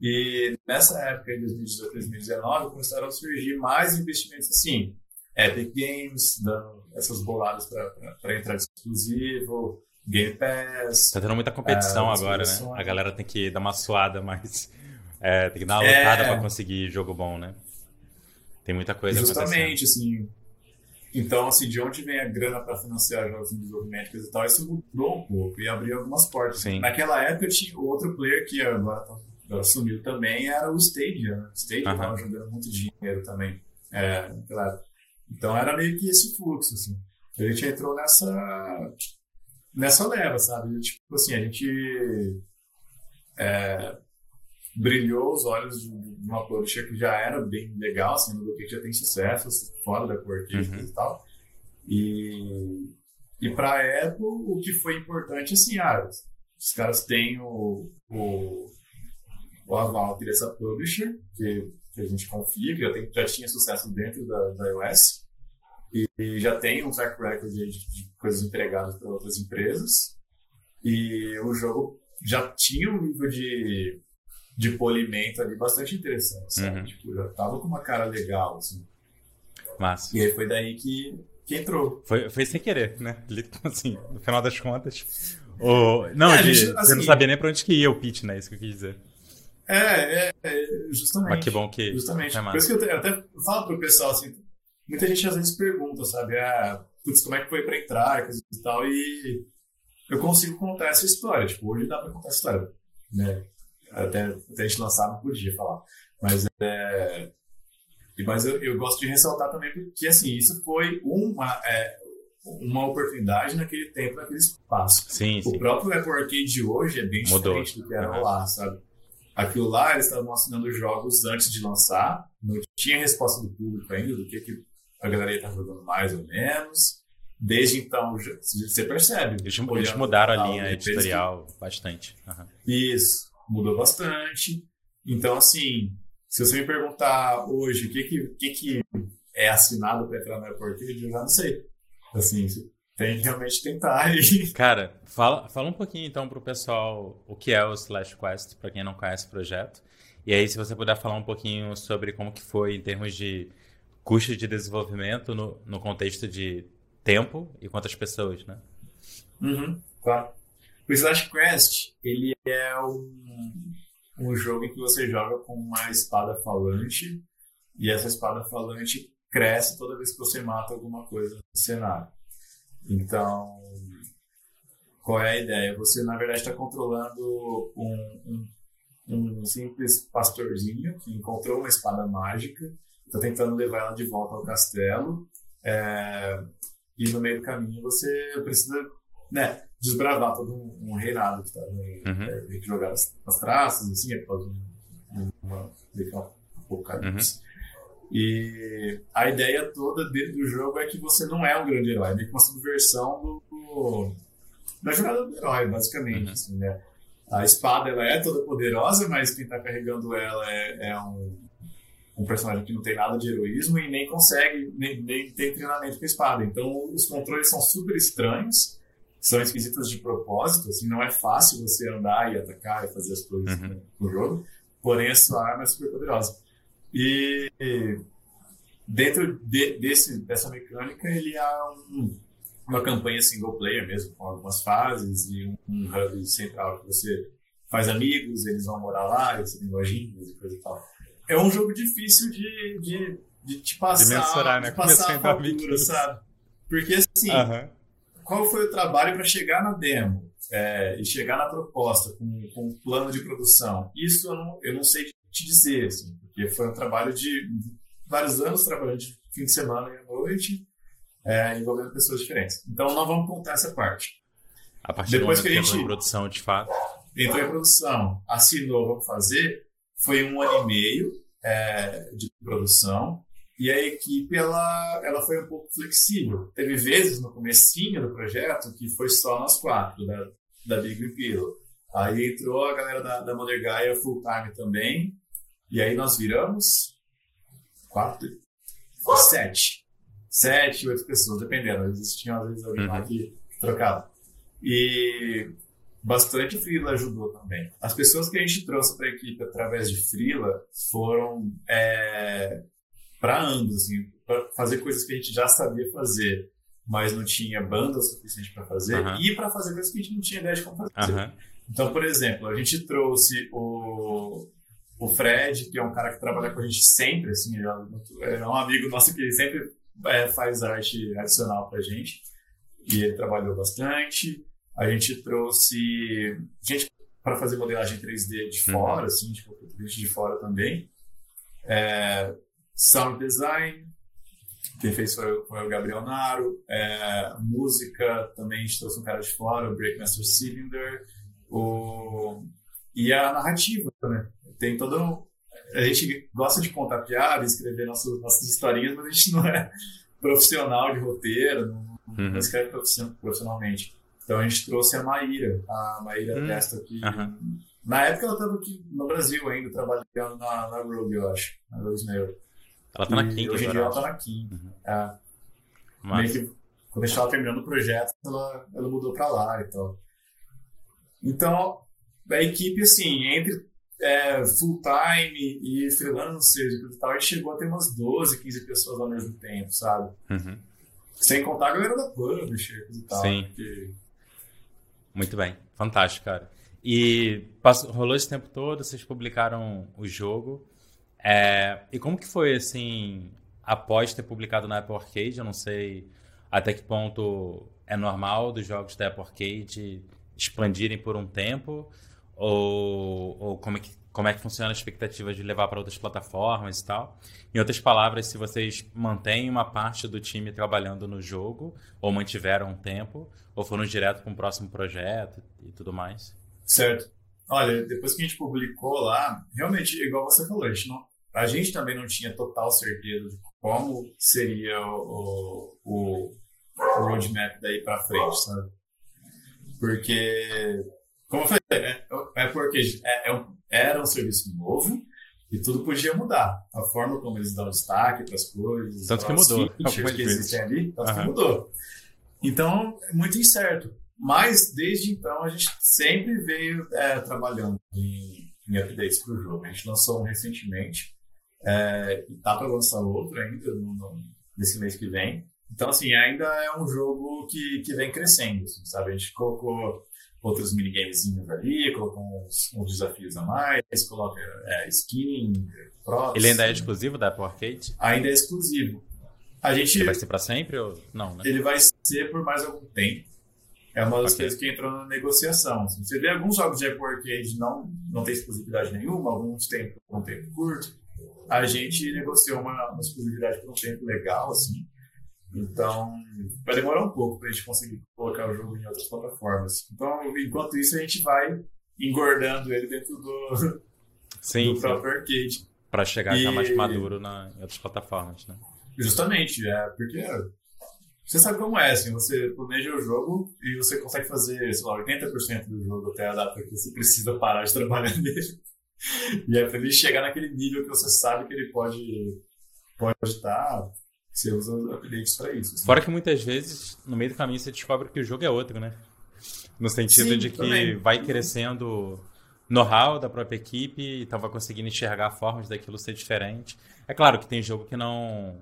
E nessa época, em 2018, 2019, começaram a surgir mais investimentos assim, Epic Games, dando essas boladas para entrar de exclusivo, Game Pass. Tá tendo muita competição é, agora, né? A galera tem que dar uma suada, mas é, tem que dar uma lutada é... para conseguir jogo bom, né? Tem muita coisa Justamente, assim. Então, assim, de onde vem a grana para financiar jogos em desenvolvimento e tal, isso mudou um pouco e abriu algumas portas. Sim. Naquela época tinha outro player que agora tá sumiu também era o Stadia. Né? O Stadia estava uhum. jogando muito dinheiro também. É, claro. Então era meio que esse fluxo, assim. a gente entrou nessa nessa leva, sabe? Tipo assim, a gente é, brilhou os olhos de uma publisher que já era bem legal, assim, no que já tem sucesso fora da Quartet uhum. e tal. E, e para a Apple, o que foi importante, assim, ah, os caras têm o, o, o aval dessa publisher, que, que, a gente confia, que já, tem, já tinha sucesso dentro da, da iOS, e, e, já tem um track record de, de coisas entregadas para outras empresas, e o jogo já tinha um nível de, de polimento ali bastante interessante, sabe? Uhum. Tipo, já tava com uma cara legal, assim. Massa. E aí foi daí que que entrou. Foi, foi sem querer, né? Assim, no final das contas. O... Não, é, de, gente, assim, você não sabia nem pra onde que ia o pitch, né? Isso que eu quis dizer. É, é, é justamente. Mas que bom que. Justamente. É Por isso que eu, até falo pro pessoal assim. Muita gente às vezes pergunta, sabe? Ah, putz, como é que foi pra entrar e tal. E eu consigo contar essa história. Tipo, hoje dá pra contar essa história. Né? Até, até a gente lançar não podia falar. Mas é. Mas eu, eu, gosto de ressaltar também porque, assim, isso foi uma, é, uma oportunidade naquele tempo, naquele espaço. Sim, o sim. próprio Apple Arcade de hoje é bem Mudou. diferente do que era uhum. lá, sabe? Aquilo lá, eles estavam assinando jogos antes de lançar, não tinha resposta do público ainda, do que, que a galera estava jogando mais ou menos. Desde então, você percebe. Eles, eles mudaram a linha editorial que... bastante. Uhum. Isso, mudou bastante. Então, assim, se você me perguntar hoje o que, que, que, que é assinado para entrar no aeroporto, eu já não sei. Assim, tem que realmente tentar. Cara, fala, fala um pouquinho então para o pessoal o que é o Slash Quest, para quem não conhece o projeto. E aí, se você puder falar um pouquinho sobre como que foi em termos de custo de desenvolvimento no, no contexto de tempo e quantas pessoas, né? Uhum, claro. O Slash Quest, ele é um um jogo em que você joga com uma espada falante e essa espada falante cresce toda vez que você mata alguma coisa no cenário. Então, qual é a ideia? Você, na verdade, está controlando um, um, um, simples pastorzinho que encontrou uma espada mágica, está tentando levar ela de volta ao castelo, é, e no meio do caminho você precisa né, desbravar todo um, um reinado que tá uhum. é, tem que jogar as, as, traças, assim, é por uma, uma apocalipse. Uhum. E a ideia toda dentro do jogo é que você não é um grande herói, é meio que uma subversão do, do, da jornada do herói, basicamente. Uhum. Assim, né? A espada ela é toda poderosa, mas quem está carregando ela é, é um, um, personagem que não tem nada de heroísmo e nem consegue, nem, nem tem treinamento com a espada. Então os controles são super estranhos são esquisitas de propósito, assim, não é fácil você andar e atacar e fazer as coisas uhum. no jogo, porém a sua arma é super poderosa. E dentro de, desse, dessa mecânica, ele há um, uma campanha single player mesmo, com algumas fases e um, um hub central que você faz amigos, eles vão morar lá, você tem lojinhas e coisa e tal. É um jogo difícil de, de, de te passar, de mensurar, né? de passar a fatura, sabe? Porque assim, uhum qual foi o trabalho para chegar na demo é, e chegar na proposta com, com um plano de produção? Isso eu não, eu não sei te dizer, assim, porque foi um trabalho de vários anos trabalhando de fim de semana e à noite, é, envolvendo pessoas diferentes. Então não vamos contar essa parte. A partir Depois do que a gente entrou em produção, de fato. Entrou em produção, assinou, vamos fazer, foi um ano e meio é, de produção. E a equipe ela, ela foi um pouco flexível. Teve vezes no comecinho do projeto que foi só nós quatro, da, da Big Pillow. Aí entrou a galera da, da Mother Gaia full time também. E aí nós viramos quatro, sete. Sete, oito pessoas, dependendo. Às vezes tinha às vezes alguém uhum. lá que trocava. E bastante Freela ajudou também. As pessoas que a gente trouxe para a equipe através de Freela foram é, para ambos, assim, para fazer coisas que a gente já sabia fazer, mas não tinha banda o suficiente para fazer, uhum. e para fazer coisas que a gente não tinha ideia de como fazer. Uhum. Então, por exemplo, a gente trouxe o, o Fred, que é um cara que trabalha com a gente sempre, assim, é, é um amigo nosso que sempre é, faz arte adicional para a gente, e ele trabalhou bastante. A gente trouxe gente para fazer modelagem 3D de fora, uhum. assim, tipo, gente de fora também. É, sound design, quem fez foi, foi o Gabriel Naro. É, música também a gente trouxe um cara de fora, o Breakmaster Cylinder. O, e a narrativa, né? Tem todo. A gente gosta de contar piada, escrever nossas, nossas historinhas, mas a gente não é profissional de roteiro, não, uhum. não escreve profissionalmente. Então a gente trouxe a Maíra, a Maíra uhum. Testa, que uhum. na época ela estava aqui no Brasil ainda, trabalhando na, na Rogue, eu acho, na Rose Mail. Ela tá na King Hoje em dia ela tá na King. Uhum. É. Mas... Que, quando a gente tava terminando o projeto, ela, ela mudou pra lá e tal. Então, a equipe, assim, entre é, full-time e freelancers e tal, gente chegou a ter umas 12, 15 pessoas ao mesmo tempo, sabe? Uhum. Sem contar a galera da publisher e tal. Sim. Porque... Muito bem. Fantástico, cara. E passou, rolou esse tempo todo, vocês publicaram o jogo. É, e como que foi, assim, após ter publicado na Apple Arcade? Eu não sei até que ponto é normal dos jogos da Apple Arcade expandirem por um tempo, ou, ou como, é que, como é que funciona a expectativa de levar para outras plataformas e tal. Em outras palavras, se vocês mantêm uma parte do time trabalhando no jogo, ou mantiveram um tempo, ou foram direto para um próximo projeto e tudo mais. Certo. Olha, depois que a gente publicou lá, realmente, igual você falou, a gente não, a gente também não tinha total certeza de como seria o, o, o roadmap daí para frente, sabe? Porque, como eu falei, né? é porque é, é um, era um serviço novo e tudo podia mudar. A forma como eles dão destaque para as coisas, tanto que mudou, features que existem ali, tanto uhum. que mudou. Então, é muito incerto. Mas, desde então, a gente sempre veio é, trabalhando em, em updates para o jogo. A gente lançou um recentemente, é, e tá para lançar outro ainda no, no, nesse mês que vem. Então, assim, ainda é um jogo que, que vem crescendo, assim, sabe? A gente colocou outros minigamezinhos ali, colocou uns, uns desafios a mais, coloca é, skin, props. Ele ainda é exclusivo da Apple Arcade? Ainda é exclusivo. A gente, ele vai ser para sempre ou não, né? Ele vai ser por mais algum tempo. É uma das okay. coisas que entrou na negociação. Você vê alguns jogos de Apple Arcade não, não tem exclusividade nenhuma, alguns têm por um tempo curto a gente negociou uma, uma exclusividade por um tempo legal, assim. Então, vai demorar um pouco para a gente conseguir colocar o jogo em outras plataformas. Então, enquanto isso, a gente vai engordando ele dentro do, sim, do próprio arcade. Para chegar e... já mais maduro na, em outras plataformas, né? Justamente, é, porque você sabe como é, assim, você planeja o jogo e você consegue fazer, sei lá, 80% do jogo até a data que você precisa parar de trabalhar nele. E é para ele chegar naquele nível que você sabe que ele pode pode estar, você usa updates para isso. Assim. Fora que muitas vezes, no meio do caminho, você descobre que o jogo é outro, né? No sentido Sim, de que também. vai crescendo know-how da própria equipe e então vai conseguindo enxergar formas daquilo ser diferente. É claro que tem jogo que não,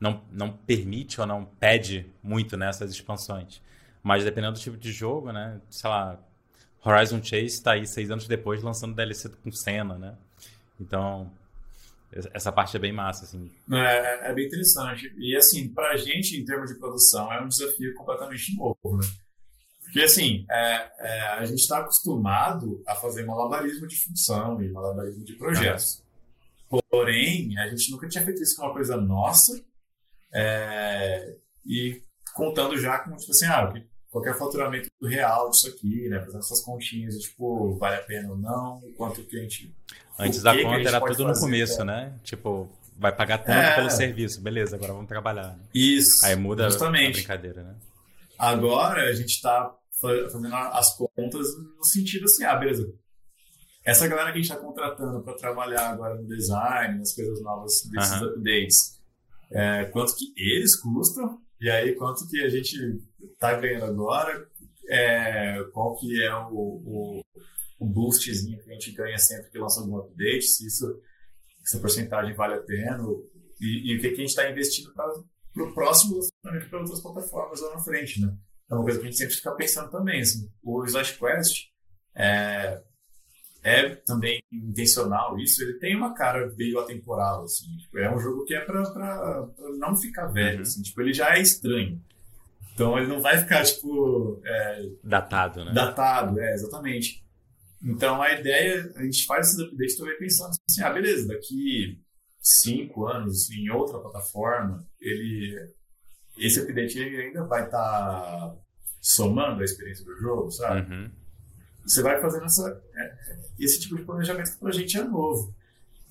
não, não permite ou não pede muito nessas né, expansões. Mas dependendo do tipo de jogo, né? Sei lá, Horizon Chase está aí seis anos depois lançando DLC com cena, né? Então, essa parte é bem massa, assim. É, é bem interessante. E, assim, pra gente, em termos de produção, é um desafio completamente novo, né? Porque, assim, é, é, a gente está acostumado a fazer malabarismo de função e malabarismo de projetos. Porém, a gente nunca tinha feito isso com uma coisa nossa é, e contando já com, tipo assim, ah, o que qualquer faturamento real disso aqui, né? Fazendo essas continhas, tipo, vale a pena ou não, quanto que a gente. Antes da conta era tudo no começo, é. né? Tipo, vai pagar tanto é. pelo serviço, beleza, agora vamos trabalhar. Né? Isso. Aí muda justamente. a brincadeira, né? Agora a gente está fazendo as contas no sentido assim, ah, beleza. Essa galera que a gente está contratando para trabalhar agora no design, nas coisas novas desses uh -huh. updates, é, quanto que eles custam e aí quanto que a gente está ganhando agora, é, qual que é o, o, o, boostzinho que a gente ganha sempre que lança algum update, se isso, essa porcentagem vale a pena, e, e o que, que a gente está investindo para o próximo lançamento para outras plataformas lá na frente, né? É uma coisa que a gente sempre fica pensando também, assim, o Slash Quest é, é também intencional isso, ele tem uma cara meio atemporal, assim, tipo, é um jogo que é para não ficar velho, uhum. assim, tipo, ele já é estranho. Então ele não vai ficar, tipo. É, datado, né? Datado, é, exatamente. Então a ideia, a gente faz esses updates também pensando assim, ah, beleza, daqui cinco anos em outra plataforma, ele esse update ele ainda vai estar tá somando a experiência do jogo, sabe? Uhum. Você vai fazendo essa, é, esse tipo de planejamento que pra gente é novo.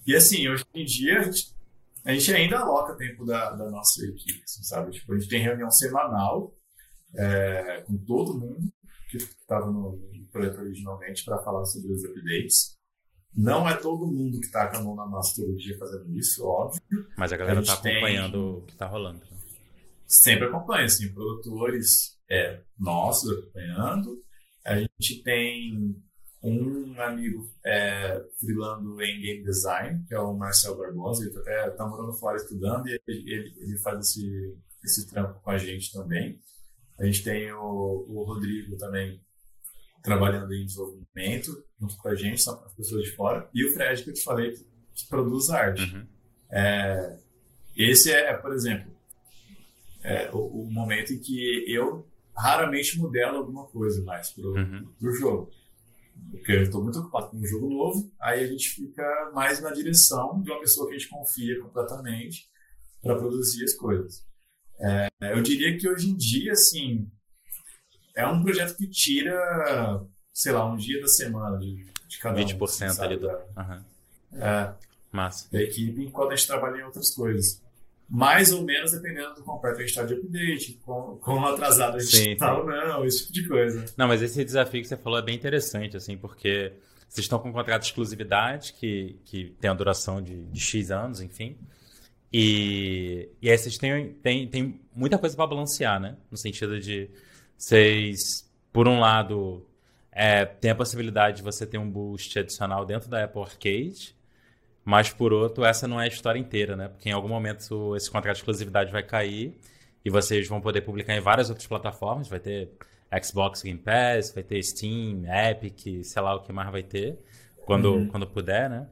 E assim, hoje em dia a gente, a gente ainda aloca tempo da, da nossa equipe, assim, sabe? Tipo, a gente tem reunião semanal é, com todo mundo que estava no, no projeto originalmente para falar sobre os updates. Não é todo mundo que está com a mão na massa todo dia fazendo isso, óbvio. Mas a galera está acompanhando tem... o que está rolando. Né? Sempre acompanha, assim, produtores é, nossos acompanhando. A gente tem um amigo é, freelando em game design, que é o Marcel Barbosa, ele até está morando fora estudando e ele, ele, ele, faz esse, esse trampo com a gente também. A gente tem o, o Rodrigo também trabalhando em desenvolvimento junto com a gente, são as pessoas de fora, e o Fred, que eu te falei, que produz arte. Uhum. É, esse é, é, por exemplo, é, o, o, momento em que eu raramente modelo alguma coisa mais pro, uhum. pro jogo. Porque eu estou muito ocupado com um jogo novo, aí a gente fica mais na direção de uma pessoa que a gente confia completamente para produzir as coisas. É, eu diria que hoje em dia, assim, é um projeto que tira, sei lá, um dia da semana de, de cada 20% um. 20% ali do. Uhum. É, Massa. Da equipe, enquanto a gente trabalha em outras coisas. Mais ou menos dependendo do perto a gente está de update, quão, quão atrasado a gente está ou não, esse tipo de coisa. Não, mas esse desafio que você falou é bem interessante, assim, porque vocês estão com um contrato de exclusividade que, que tem a duração de, de X anos, enfim. E, e aí vocês têm, têm, têm muita coisa para balancear, né? No sentido de vocês, por um lado, é, tem a possibilidade de você ter um boost adicional dentro da Apple Arcade, mas por outro, essa não é a história inteira, né? Porque em algum momento esse contrato de exclusividade vai cair e vocês vão poder publicar em várias outras plataformas. Vai ter Xbox Game Pass, vai ter Steam, Epic, sei lá o que mais vai ter, quando, uhum. quando puder, né?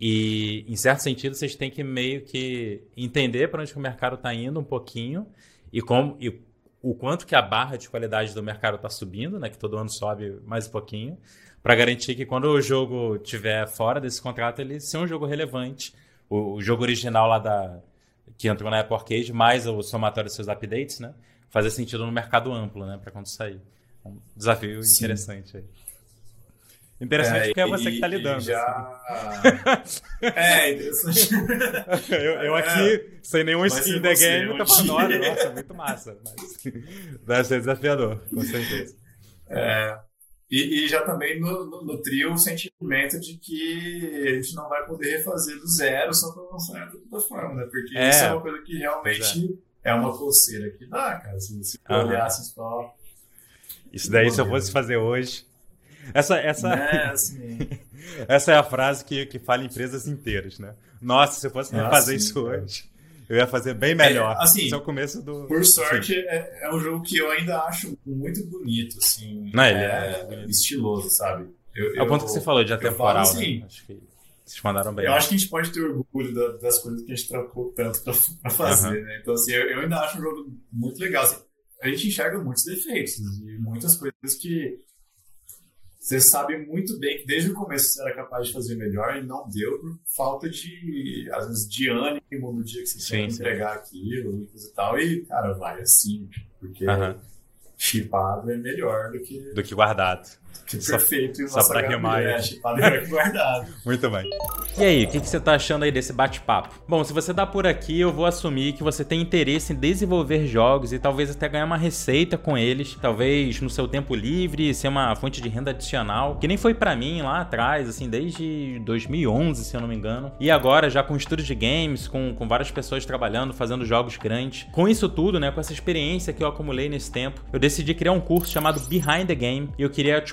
E, em certo sentido, vocês têm que meio que entender para onde o mercado está indo um pouquinho e, como, e o quanto que a barra de qualidade do mercado está subindo, né? Que todo ano sobe mais um pouquinho, para garantir que quando o jogo estiver fora desse contrato, ele seja um jogo relevante. O, o, jogo original lá da que entrou na Apple Arcade, mais o somatório dos seus updates, né? Fazer sentido no mercado amplo, né? Para quando sair. Um desafio Sim. interessante aí. Interessante é, porque é você e, que está lidando. Já... Assim. é, interessante. eu, eu aqui, é, sem nenhum skin da game, tô falando, nossa, muito massa. Mas deve ser desafiador, com certeza. É, e, e, já também no, no, no, trio o sentimento de que a gente não vai poder refazer do zero só para lançar da plataforma, né? Porque é, isso é uma coisa que realmente é. é. uma coceira que dá, cara. Se você uhum. olhasse só. Isso daí, se eu fosse fazer hoje, essa, essa, é, assim. essa é a frase que, que fala em empresas inteiras, né? Nossa, se eu fosse fazer isso hoje, eu ia fazer bem melhor. É, assim, Esse é o começo do. Por sorte, é, é, um jogo que eu ainda acho muito bonito, assim. Não, ele é, é estiloso, sabe? Eu, é o ponto que você falou de atemporal, né? assim, né? Acho que vocês mandaram bem. Eu acho que a gente pode ter orgulho da, das coisas que a gente trocou tanto pra, pra fazer, uhum. né? Então, assim, eu, eu, ainda acho um jogo muito legal. Assim, a gente enxerga muitos defeitos e muitas coisas que você sabe muito bem que desde o começo você era capaz de fazer melhor e não deu por falta de, às vezes, de ânimo no dia que você tinha que entregar aquilo e tal. E, cara, vai assim, porque uhum. chipado é melhor do que... Do que guardado. Que perfeito. Só, só pra rimar. É, chipado é guardado. muito bem. E aí, o que, que você tá achando aí desse bate-papo? Bom, se você dá por aqui, eu vou assumir que você tem interesse em desenvolver jogos e talvez até ganhar uma receita com eles, talvez no seu tempo livre, ser uma fonte de renda adicional, que nem foi para mim lá atrás, assim, desde 2011, se eu não me engano. E agora já com estúdios de games, com, com várias pessoas trabalhando, fazendo jogos grandes. Com isso tudo, né, com essa experiência que eu acumulei nesse tempo, eu decidi criar um curso chamado Behind the Game e eu queria te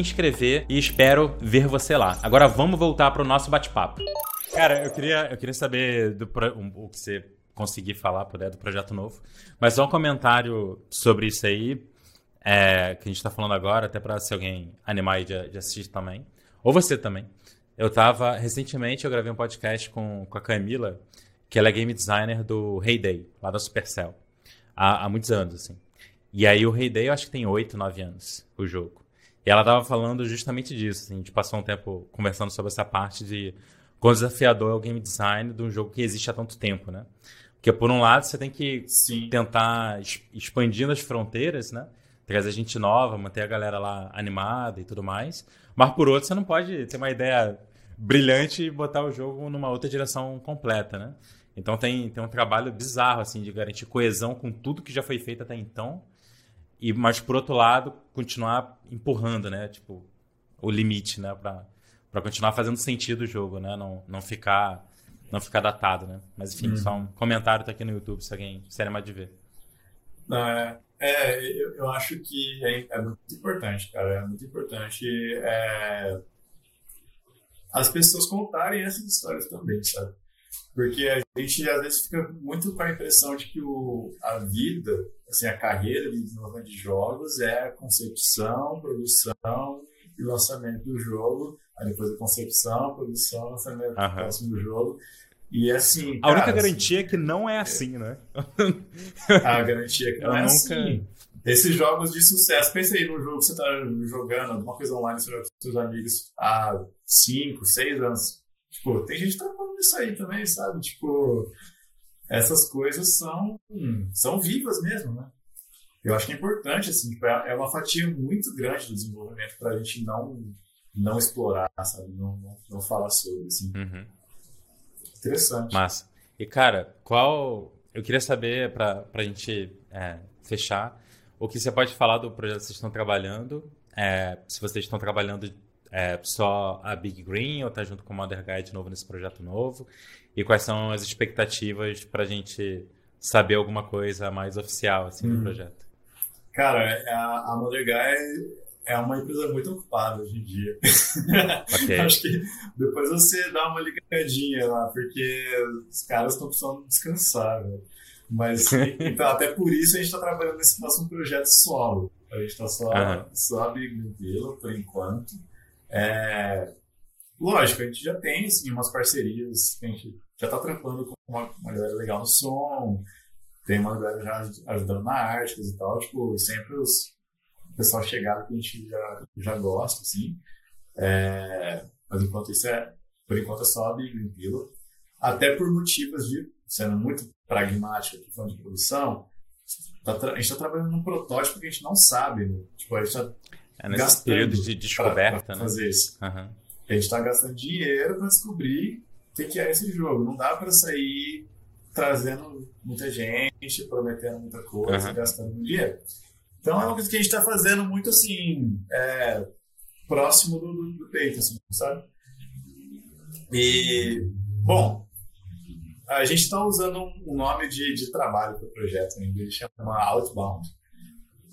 inscrever e espero ver você lá. Agora vamos voltar para o nosso bate-papo. Cara, eu queria, eu queria saber do, o que você conseguir falar puder do projeto novo. Mas só um comentário sobre isso aí, é, que a gente está falando agora, até para se alguém animar de, de assistir também. Ou você também. Eu tava. Recentemente eu gravei um podcast com, com a Camila, que ela é game designer do Heyday, lá da Supercell. Há, há muitos anos, assim. E aí o Heyday eu acho que tem 8, 9 anos, o jogo. E ela tava falando justamente disso, assim, a gente passou um tempo conversando sobre essa parte de quão desafiador é o game design de um jogo que existe há tanto tempo, né? Porque por um lado você tem que Sim. tentar expandindo as fronteiras, né? Trazer gente nova, manter a galera lá animada e tudo mais. Mas por outro, você não pode ter uma ideia brilhante e botar o jogo numa outra direção completa, né? Então tem, tem um trabalho bizarro, assim, de garantir coesão com tudo que já foi feito até então. E, mas por outro lado, continuar empurrando, né? Tipo, o limite, né? Pra, pra continuar fazendo sentido o jogo, né? Não, não ficar não ficar datado, né? Mas enfim, uhum. só um comentário tá aqui no YouTube se alguém se animar de ver. Não, é, é eu, eu, acho que é, é, muito importante, cara. É muito importante é, as pessoas contarem essas histórias também, sabe? Porque a gente às vezes fica muito com a impressão de que o, a vida, assim, a carreira de desenvolvimento de jogos é a concepção, produção e lançamento do jogo Aí depois a concepção, produção, lançamento uhum. próximo do jogo. E assim. A única garantia assim, é que não é assim, né? A garantia é que não Eu é nunca... assim. Esses jogos de sucesso, pensa aí no jogo que você está jogando, alguma coisa online com seus amigos há 5, 6 anos. Tipo, tem gente que tá falando isso aí também, sabe? Tipo, essas coisas são, são vivas mesmo, né? Eu acho que é importante, assim, tipo, é, é uma fatia muito grande do desenvolvimento para a gente não não explorar, sabe? Não, não, não falar sobre, assim. Uhum. Interessante. Massa. E, cara, qual... Eu queria saber, pra, pra gente é, fechar, o que você pode falar do projeto que vocês estão trabalhando, é, se vocês estão trabalhando é, só a Big Green ou tá junto com o Mother Guy de novo nesse projeto novo, e quais são as expectativas pra gente saber alguma coisa mais oficial, assim, do uhum. projeto. Cara, a, a Mother Guy é uma empresa muito ocupada hoje em dia. Okay. Acho que depois você dá uma ligadinha lá, porque os caras estão precisando descansar, né? Mas, então, até por isso a gente está trabalhando nesse próximo projeto solo. A gente está só, uhum. só Big Villa, por enquanto. É, lógico, a gente já tem assim, umas parcerias, a gente já está trampando com uma, uma galera legal no som, tem uma galera já ajudando na arte e tal, tipo, sempre os, pessoal chegado que a gente já, já gosta, assim. É, mas enquanto isso é, por enquanto é só Big Pillow. Até por motivos de, sendo muito pragmático aqui falando de produção, tá, a gente está trabalhando num protótipo que a gente não sabe, né? Tipo, a gente está é nesse período de descoberta, pra, pra né? fazer isso. Uhum. A gente está gastando dinheiro para descobrir o que, que é esse jogo. Não dá para sair trazendo muita gente, prometendo muita coisa, uhum. gastando dinheiro. Então é uma coisa que a gente está fazendo muito assim, é, próximo do, do, peito, assim, sabe? E, bom, a gente está usando um nome de, de trabalho para o projeto, em inglês chama Outbound.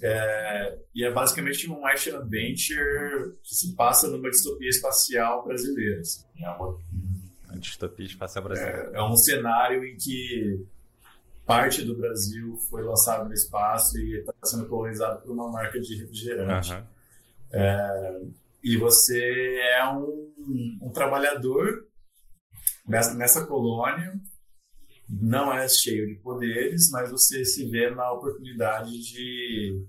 É, e é basicamente um action adventure que se passa numa distopia espacial brasileira. Assim. É uma, uma distopia espacial brasileira. É, é um cenário em que parte do Brasil foi lançado no espaço e está sendo colonizado por uma marca de refrigerante. Uhum. É, e você é um, um trabalhador nessa, nessa colônia, não é cheio de poderes, mas você se vê na oportunidade de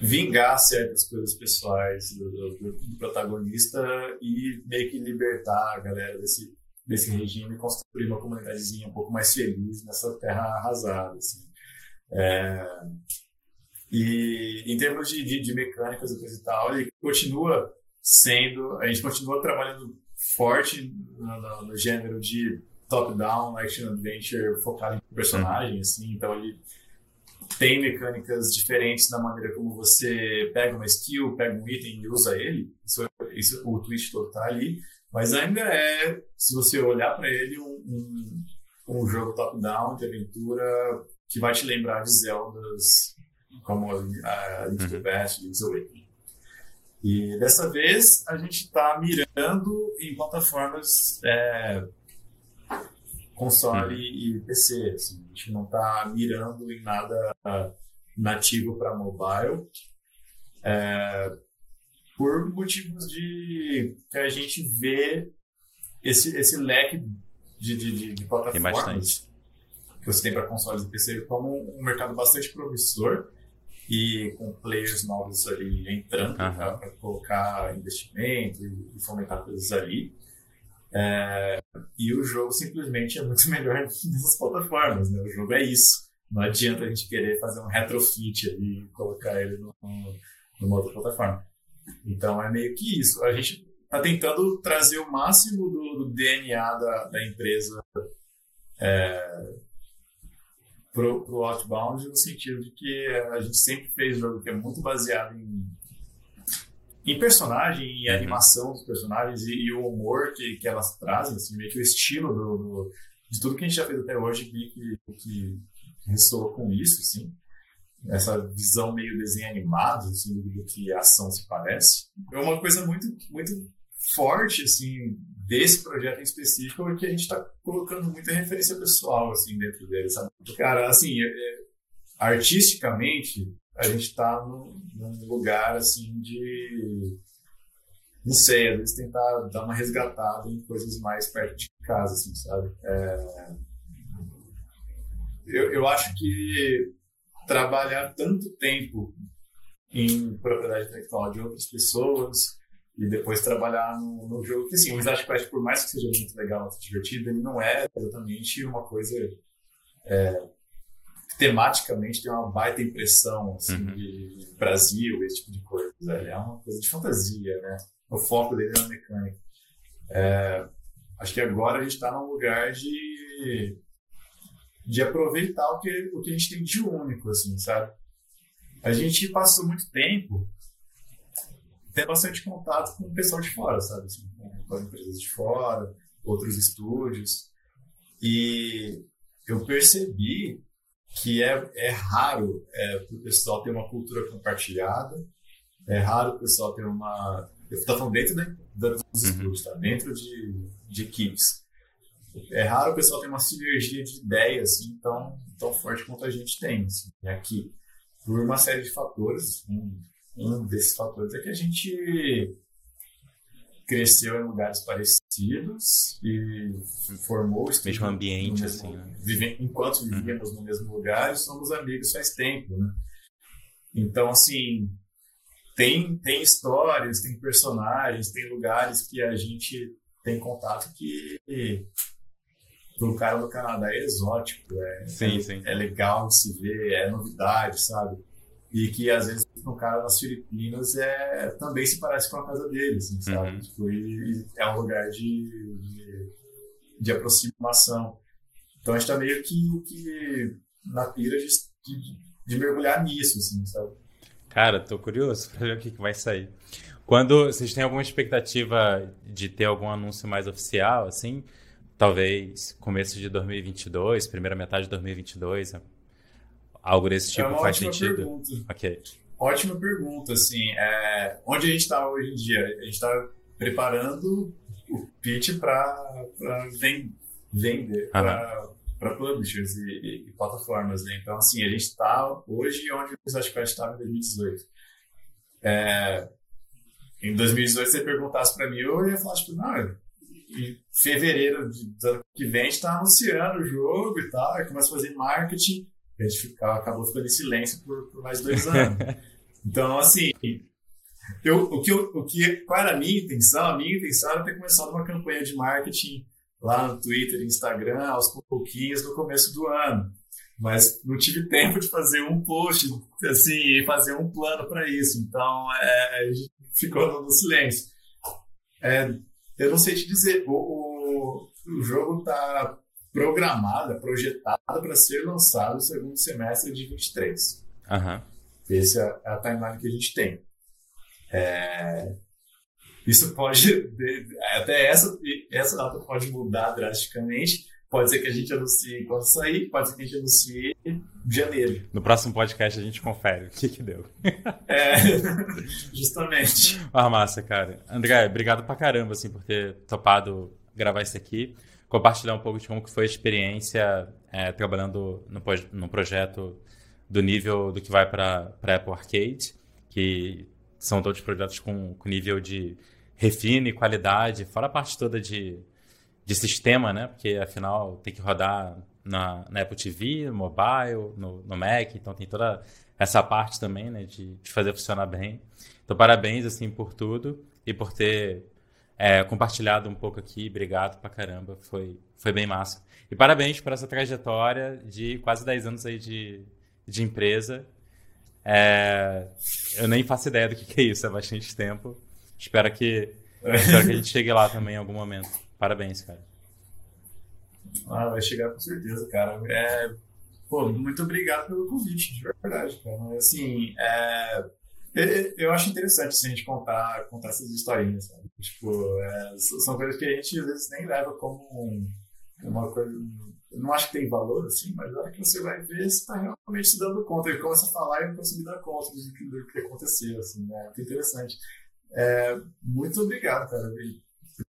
vingar certas coisas pessoais do, do, do protagonista e meio que libertar a galera desse desse regime e construir uma comunidadezinha um pouco mais feliz nessa terra arrasada. Assim. É, e em termos de, de, de, mecânicas e coisa e tal, ele continua sendo, a gente continua trabalhando forte no, no, no gênero de top-down action adventure focado em personagem, uhum. assim, então ele tem mecânicas diferentes na maneira como você pega uma skill, pega um item e usa ele. Isso, isso o twist todo tá ali. Mas ainda é, se você olhar para ele, um, um, um jogo top-down de aventura que vai te lembrar de Zeldas como a Link to the Past, Link's Awakening. E dessa vez a gente está mirando em plataformas é, console uhum. e PC. Assim, a gente não está mirando em nada nativo para mobile. É, por motivos de que a gente vê esse, esse leque de, de, de plataformas que você tem para consoles e PC como um mercado bastante promissor e com players novos ali entrando uhum. para colocar investimento e, e, fomentar coisas ali. É, e o jogo simplesmente é muito melhor nessas plataformas, né? O jogo é isso. Não adianta a gente querer fazer um retrofit ali e colocar ele no, numa outra plataforma. Então é meio que isso. A gente está tentando trazer o máximo do, do DNA da, da empresa é, pro Outbound no sentido de que a gente sempre fez jogo que é muito baseado em, em personagem, em uhum. animação dos personagens e, e, o humor que, que elas trazem, assim, meio que o estilo do, do, de tudo que a gente já fez até hoje que, que, que ressoa com isso, assim. Essa visão meio desenho animado, assim, do que a ação se parece. É uma coisa muito, muito forte, assim, desse projeto em específico é que a gente está colocando muita referência pessoal assim dentro dele, sabe? Cara, assim, é, é, artisticamente a gente está num, lugar assim de não sei, às vezes tentar dar uma resgatada em coisas mais perto de casa, assim, sabe? É... Eu, eu acho que trabalhar tanto tempo em propriedade intelectual de outras pessoas e depois trabalhar no, no jogo. Que assim, o Slash Quest, por mais que seja muito legal, muito divertido, ele não é exatamente uma coisa. É, tematicamente tem uma baita impressão assim, uhum. de Brasil, esse tipo de coisa. Ele é uma coisa de fantasia, né? O foco dele é na mecânica. É, acho que agora a gente está num lugar de, de aproveitar o que, o que a gente tem de único, assim, sabe? A gente passou muito tempo ter bastante contato com o pessoal de fora, sabe? Assim, com as empresas de fora, outros estúdios. E eu percebi que é, é raro é, o pessoal ter uma cultura compartilhada, é raro o pessoal ter uma. Eu estou falando dentro da, dos uhum. estúdios, tá? dentro de, de equipes. É raro o pessoal ter uma sinergia de ideias assim, tão, tão forte quanto a gente tem assim, aqui, por uma série de fatores. Um, um desses fatores é que a gente cresceu em lugares parecidos e formou o mesmo ambiente, mesmo, assim, né? vive, enquanto uhum. vivíamos no mesmo lugar, somos amigos faz tempo, né? Então, assim, tem, tem histórias, tem personagens, tem lugares que a gente tem contato que para o cara do Canadá é exótico, é, sim, é, sim. é legal se ver, é novidade, sabe? E que às vezes no cara nas Filipinas é também se parece com a casa deles, assim, sabe? Uhum. Tipo, e, é um lugar de, de, de, aproximação. Então a gente tá meio que, que na pira de, de, de, mergulhar nisso, assim, sabe? Cara, tô curioso pra ver o que, que vai sair. Quando vocês têm alguma expectativa de ter algum anúncio mais oficial, assim, talvez começo de 2022, primeira metade de 2022, Algo desse tipo é faz sentido? Pergunta. Ok. Ótima pergunta, assim. É, onde a gente está hoje em dia? A gente está preparando o pitch para vender para publishers e, e, e, plataformas. Né? Então, assim, a gente está hoje onde o Slash estava em 2018. É, em 2018, se você perguntasse para mim, eu ia falar, tipo, não, em fevereiro do ano que vem, a gente está anunciando o jogo e tal, começa a fazer marketing a gente acabou ficando em silêncio por, por mais dois anos. então, assim, eu, o, que eu, o que, qual era a minha intenção? A minha intenção era ter começado uma campanha de marketing lá no Twitter e Instagram aos pouquinhos no começo do ano. Mas não tive tempo de fazer um post, assim, e fazer um plano para isso. Então, é, ficou no silêncio. É, eu não sei te dizer, o, o, o jogo está programada, projetada para ser lançado no segundo semestre de 23. Uhum. Essa é a timeline que a gente tem. É... Isso pode, até essa, essa data pode mudar drasticamente. Pode ser que a gente anuncie quando sair, pode ser que a gente anuncie em janeiro. No próximo podcast a gente confere o que que deu. É, justamente. Ah, massa, cara. André, obrigado pra caramba, assim, por ter topado gravar isso aqui. Compartilhar um pouco de como que foi a experiência é, trabalhando no, no projeto do nível do que vai para Apple Arcade, que são todos projetos com, com nível de refino e qualidade, fora a parte toda de, de sistema, né? Porque afinal tem que rodar na, na Apple TV, mobile, no, no Mac, então tem toda essa parte também, né? De, de fazer funcionar bem. Então parabéns assim por tudo e por ter é, compartilhado um pouco aqui. Obrigado pra caramba, foi, foi bem massa. E parabéns por essa trajetória de quase 10 anos aí de, de empresa. É, eu nem faço ideia do que, que é isso, é bastante tempo. Espero que, espero que a gente chegue lá também em algum momento. Parabéns, cara. Ah, vai chegar com certeza, cara. É, pô, muito obrigado pelo convite, de verdade, cara. Assim, é, eu acho interessante assim, a gente contar, contar essas historinhas, sabe? Tipo, é, são coisas que a gente às vezes nem leva como uma coisa eu não acho que tem valor, assim, mas na hora que você vai ver, você está realmente se dando conta. Ele começa a falar e não consegue dar conta do que, do que aconteceu, assim, né? Muito interessante. É, muito obrigado, cara,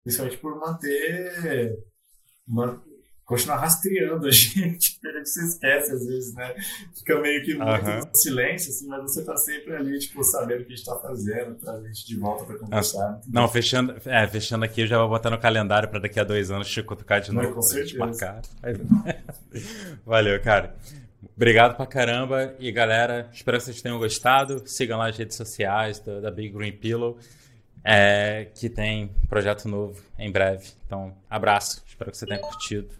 principalmente por manter, continuar rastreando a gente, a gente se esquece às vezes, né? Fica meio que muito uhum. silêncio, assim, mas você tá sempre ali, tipo, sabendo o que a gente tá fazendo, a gente de volta para conversar. Não, fechando, é, fechando aqui, eu já vou botar no calendário para daqui a dois anos te cutucar de novo, com certeza. marcar. Valeu, cara. Obrigado pra caramba. E galera, espero que vocês tenham gostado. Sigam lá as redes sociais da, da Big Green Pillow, é, que tem projeto novo em breve. Então, abraço. Espero que você tenha curtido.